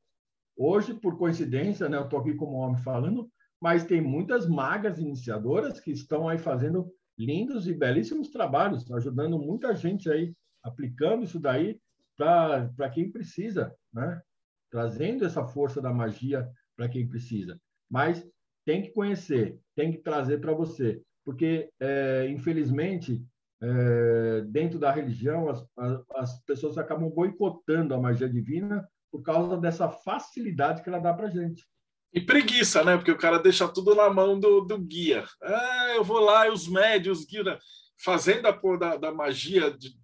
Hoje, por coincidência, né, eu estou aqui como homem falando, mas tem muitas magas iniciadoras que estão aí fazendo lindos e belíssimos trabalhos, ajudando muita gente aí, aplicando isso daí para quem precisa, né? trazendo essa força da magia para quem precisa. Mas tem que conhecer, tem que trazer para você, porque, é, infelizmente, é, dentro da religião, as, as pessoas acabam boicotando a magia divina por causa dessa facilidade que ela dá para gente. E preguiça, né? Porque o cara deixa tudo na mão do, do guia. Ah, eu vou lá, e os médios, guia, fazendo a porra da, da magia. De...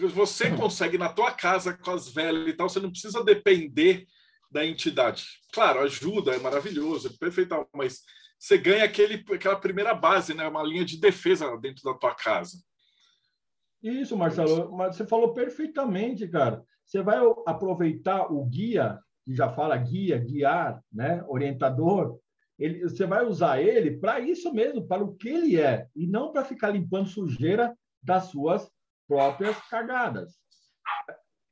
Você consegue na tua casa com as velas e tal, você não precisa depender da entidade. Claro, ajuda, é maravilhoso, é perfeito, mas você ganha aquele, aquela primeira base, né? Uma linha de defesa dentro da tua casa. Isso, Marcelo, mas você falou perfeitamente, cara. Você vai aproveitar o guia, que já fala guia, guiar, né? orientador, ele, você vai usar ele para isso mesmo, para o que ele é, e não para ficar limpando sujeira das suas próprias cagadas.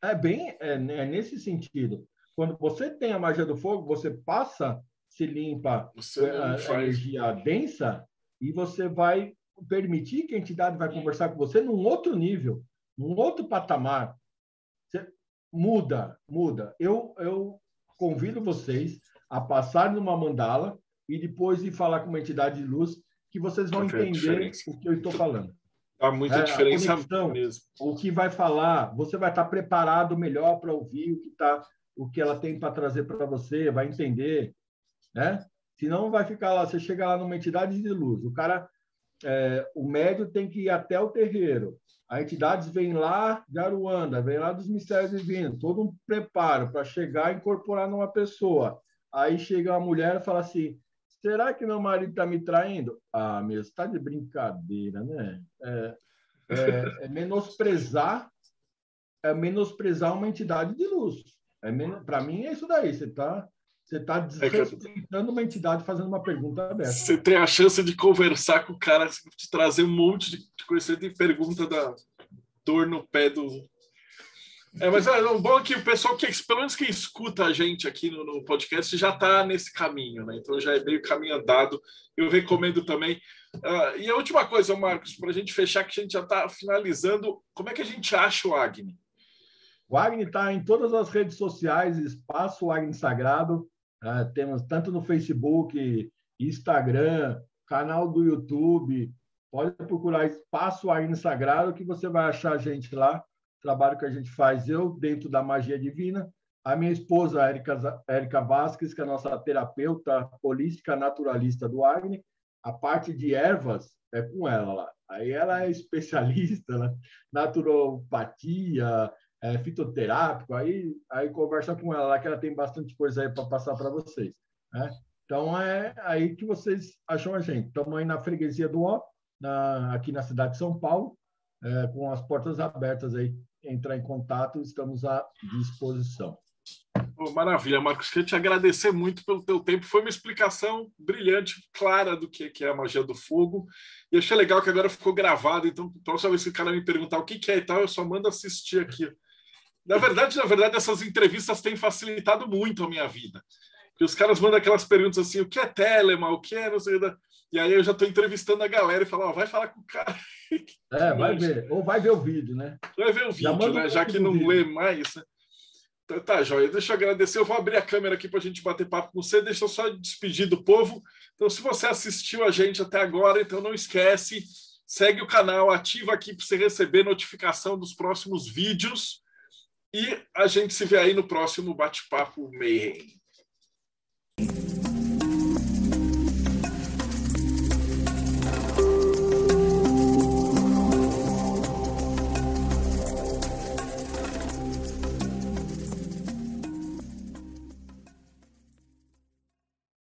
É bem é, é nesse sentido. Quando você tem a magia do fogo, você passa, se limpa a, a energia densa e você vai permitir que a entidade vai conversar com você num outro nível, num outro patamar. Você muda, muda. Eu, eu convido vocês a passar numa mandala e depois de falar com uma entidade de luz que vocês vão entender o que eu estou falando. Há muita é, diferença conexão, mesmo. O que vai falar, você vai estar preparado melhor para ouvir o que tá, o que ela tem para trazer para você, vai entender, né? Senão vai ficar lá, você chega lá numa entidade de luz, o cara é, o médio tem que ir até o terreiro. A entidades vem lá de Aruanda, vem lá dos mistérios divinos, todo um preparo para chegar e incorporar numa pessoa. Aí chega uma mulher e fala assim: será que meu marido está me traindo? Ah, meu, você está de brincadeira, né? É, é, é, menosprezar, é menosprezar uma entidade de luz. É Para mim é isso daí. Você está você está desrespeitando uma entidade fazendo uma pergunta aberta. Você tem a chance de conversar com o cara, de trazer um monte de conhecimento e pergunta da dor no pé do. É, mas é, o bom é que o pessoal, que, pelo menos quem escuta a gente aqui no, no podcast, já está nesse caminho, né? Então já é meio caminho andado. Eu recomendo também. Uh, e a última coisa, Marcos, para a gente fechar, que a gente já está finalizando, como é que a gente acha o Agni? O Agni está em todas as redes sociais, Espaço Agni Sagrado. Uh, temos tanto no Facebook, Instagram, canal do YouTube. Pode procurar Espaço Arne Sagrado que você vai achar a gente lá. Trabalho que a gente faz, eu dentro da magia divina. A minha esposa, Érica, Érica Vasques, que é a nossa terapeuta holística naturalista do Agni. A parte de ervas é com ela lá. Aí ela é especialista, né? naturopatia, é, fitoterápico, aí, aí conversa com ela lá, que ela tem bastante coisa aí para passar para vocês. Né? Então, é aí que vocês acham a gente. Estamos aí na freguesia do Ó, na, aqui na cidade de São Paulo, é, com as portas abertas aí. Entrar em contato, estamos à disposição. Oh, maravilha, Marcos. Queria te agradecer muito pelo teu tempo. Foi uma explicação brilhante, clara do que é a magia do fogo. E achei legal que agora ficou gravado. Então, próxima vez que o cara me perguntar o que é e tal, eu só mando assistir aqui na verdade, na verdade, essas entrevistas têm facilitado muito a minha vida. Que os caras mandam aquelas perguntas assim, o que é telema, o que é não sei. E aí eu já estou entrevistando a galera e falo, oh, vai falar com o cara. É, vai ver. Ou vai ver o vídeo, né? Vai ver o vídeo, né? já, né? já que não vídeo. lê mais, né? Então, tá, Joia. Deixa eu agradecer. Eu vou abrir a câmera aqui para a gente bater papo com você. Deixa eu só despedir do povo. Então, se você assistiu a gente até agora, então não esquece, segue o canal, ativa aqui para você receber notificação dos próximos vídeos. E a gente se vê aí no próximo Bate-Papo Mayhem.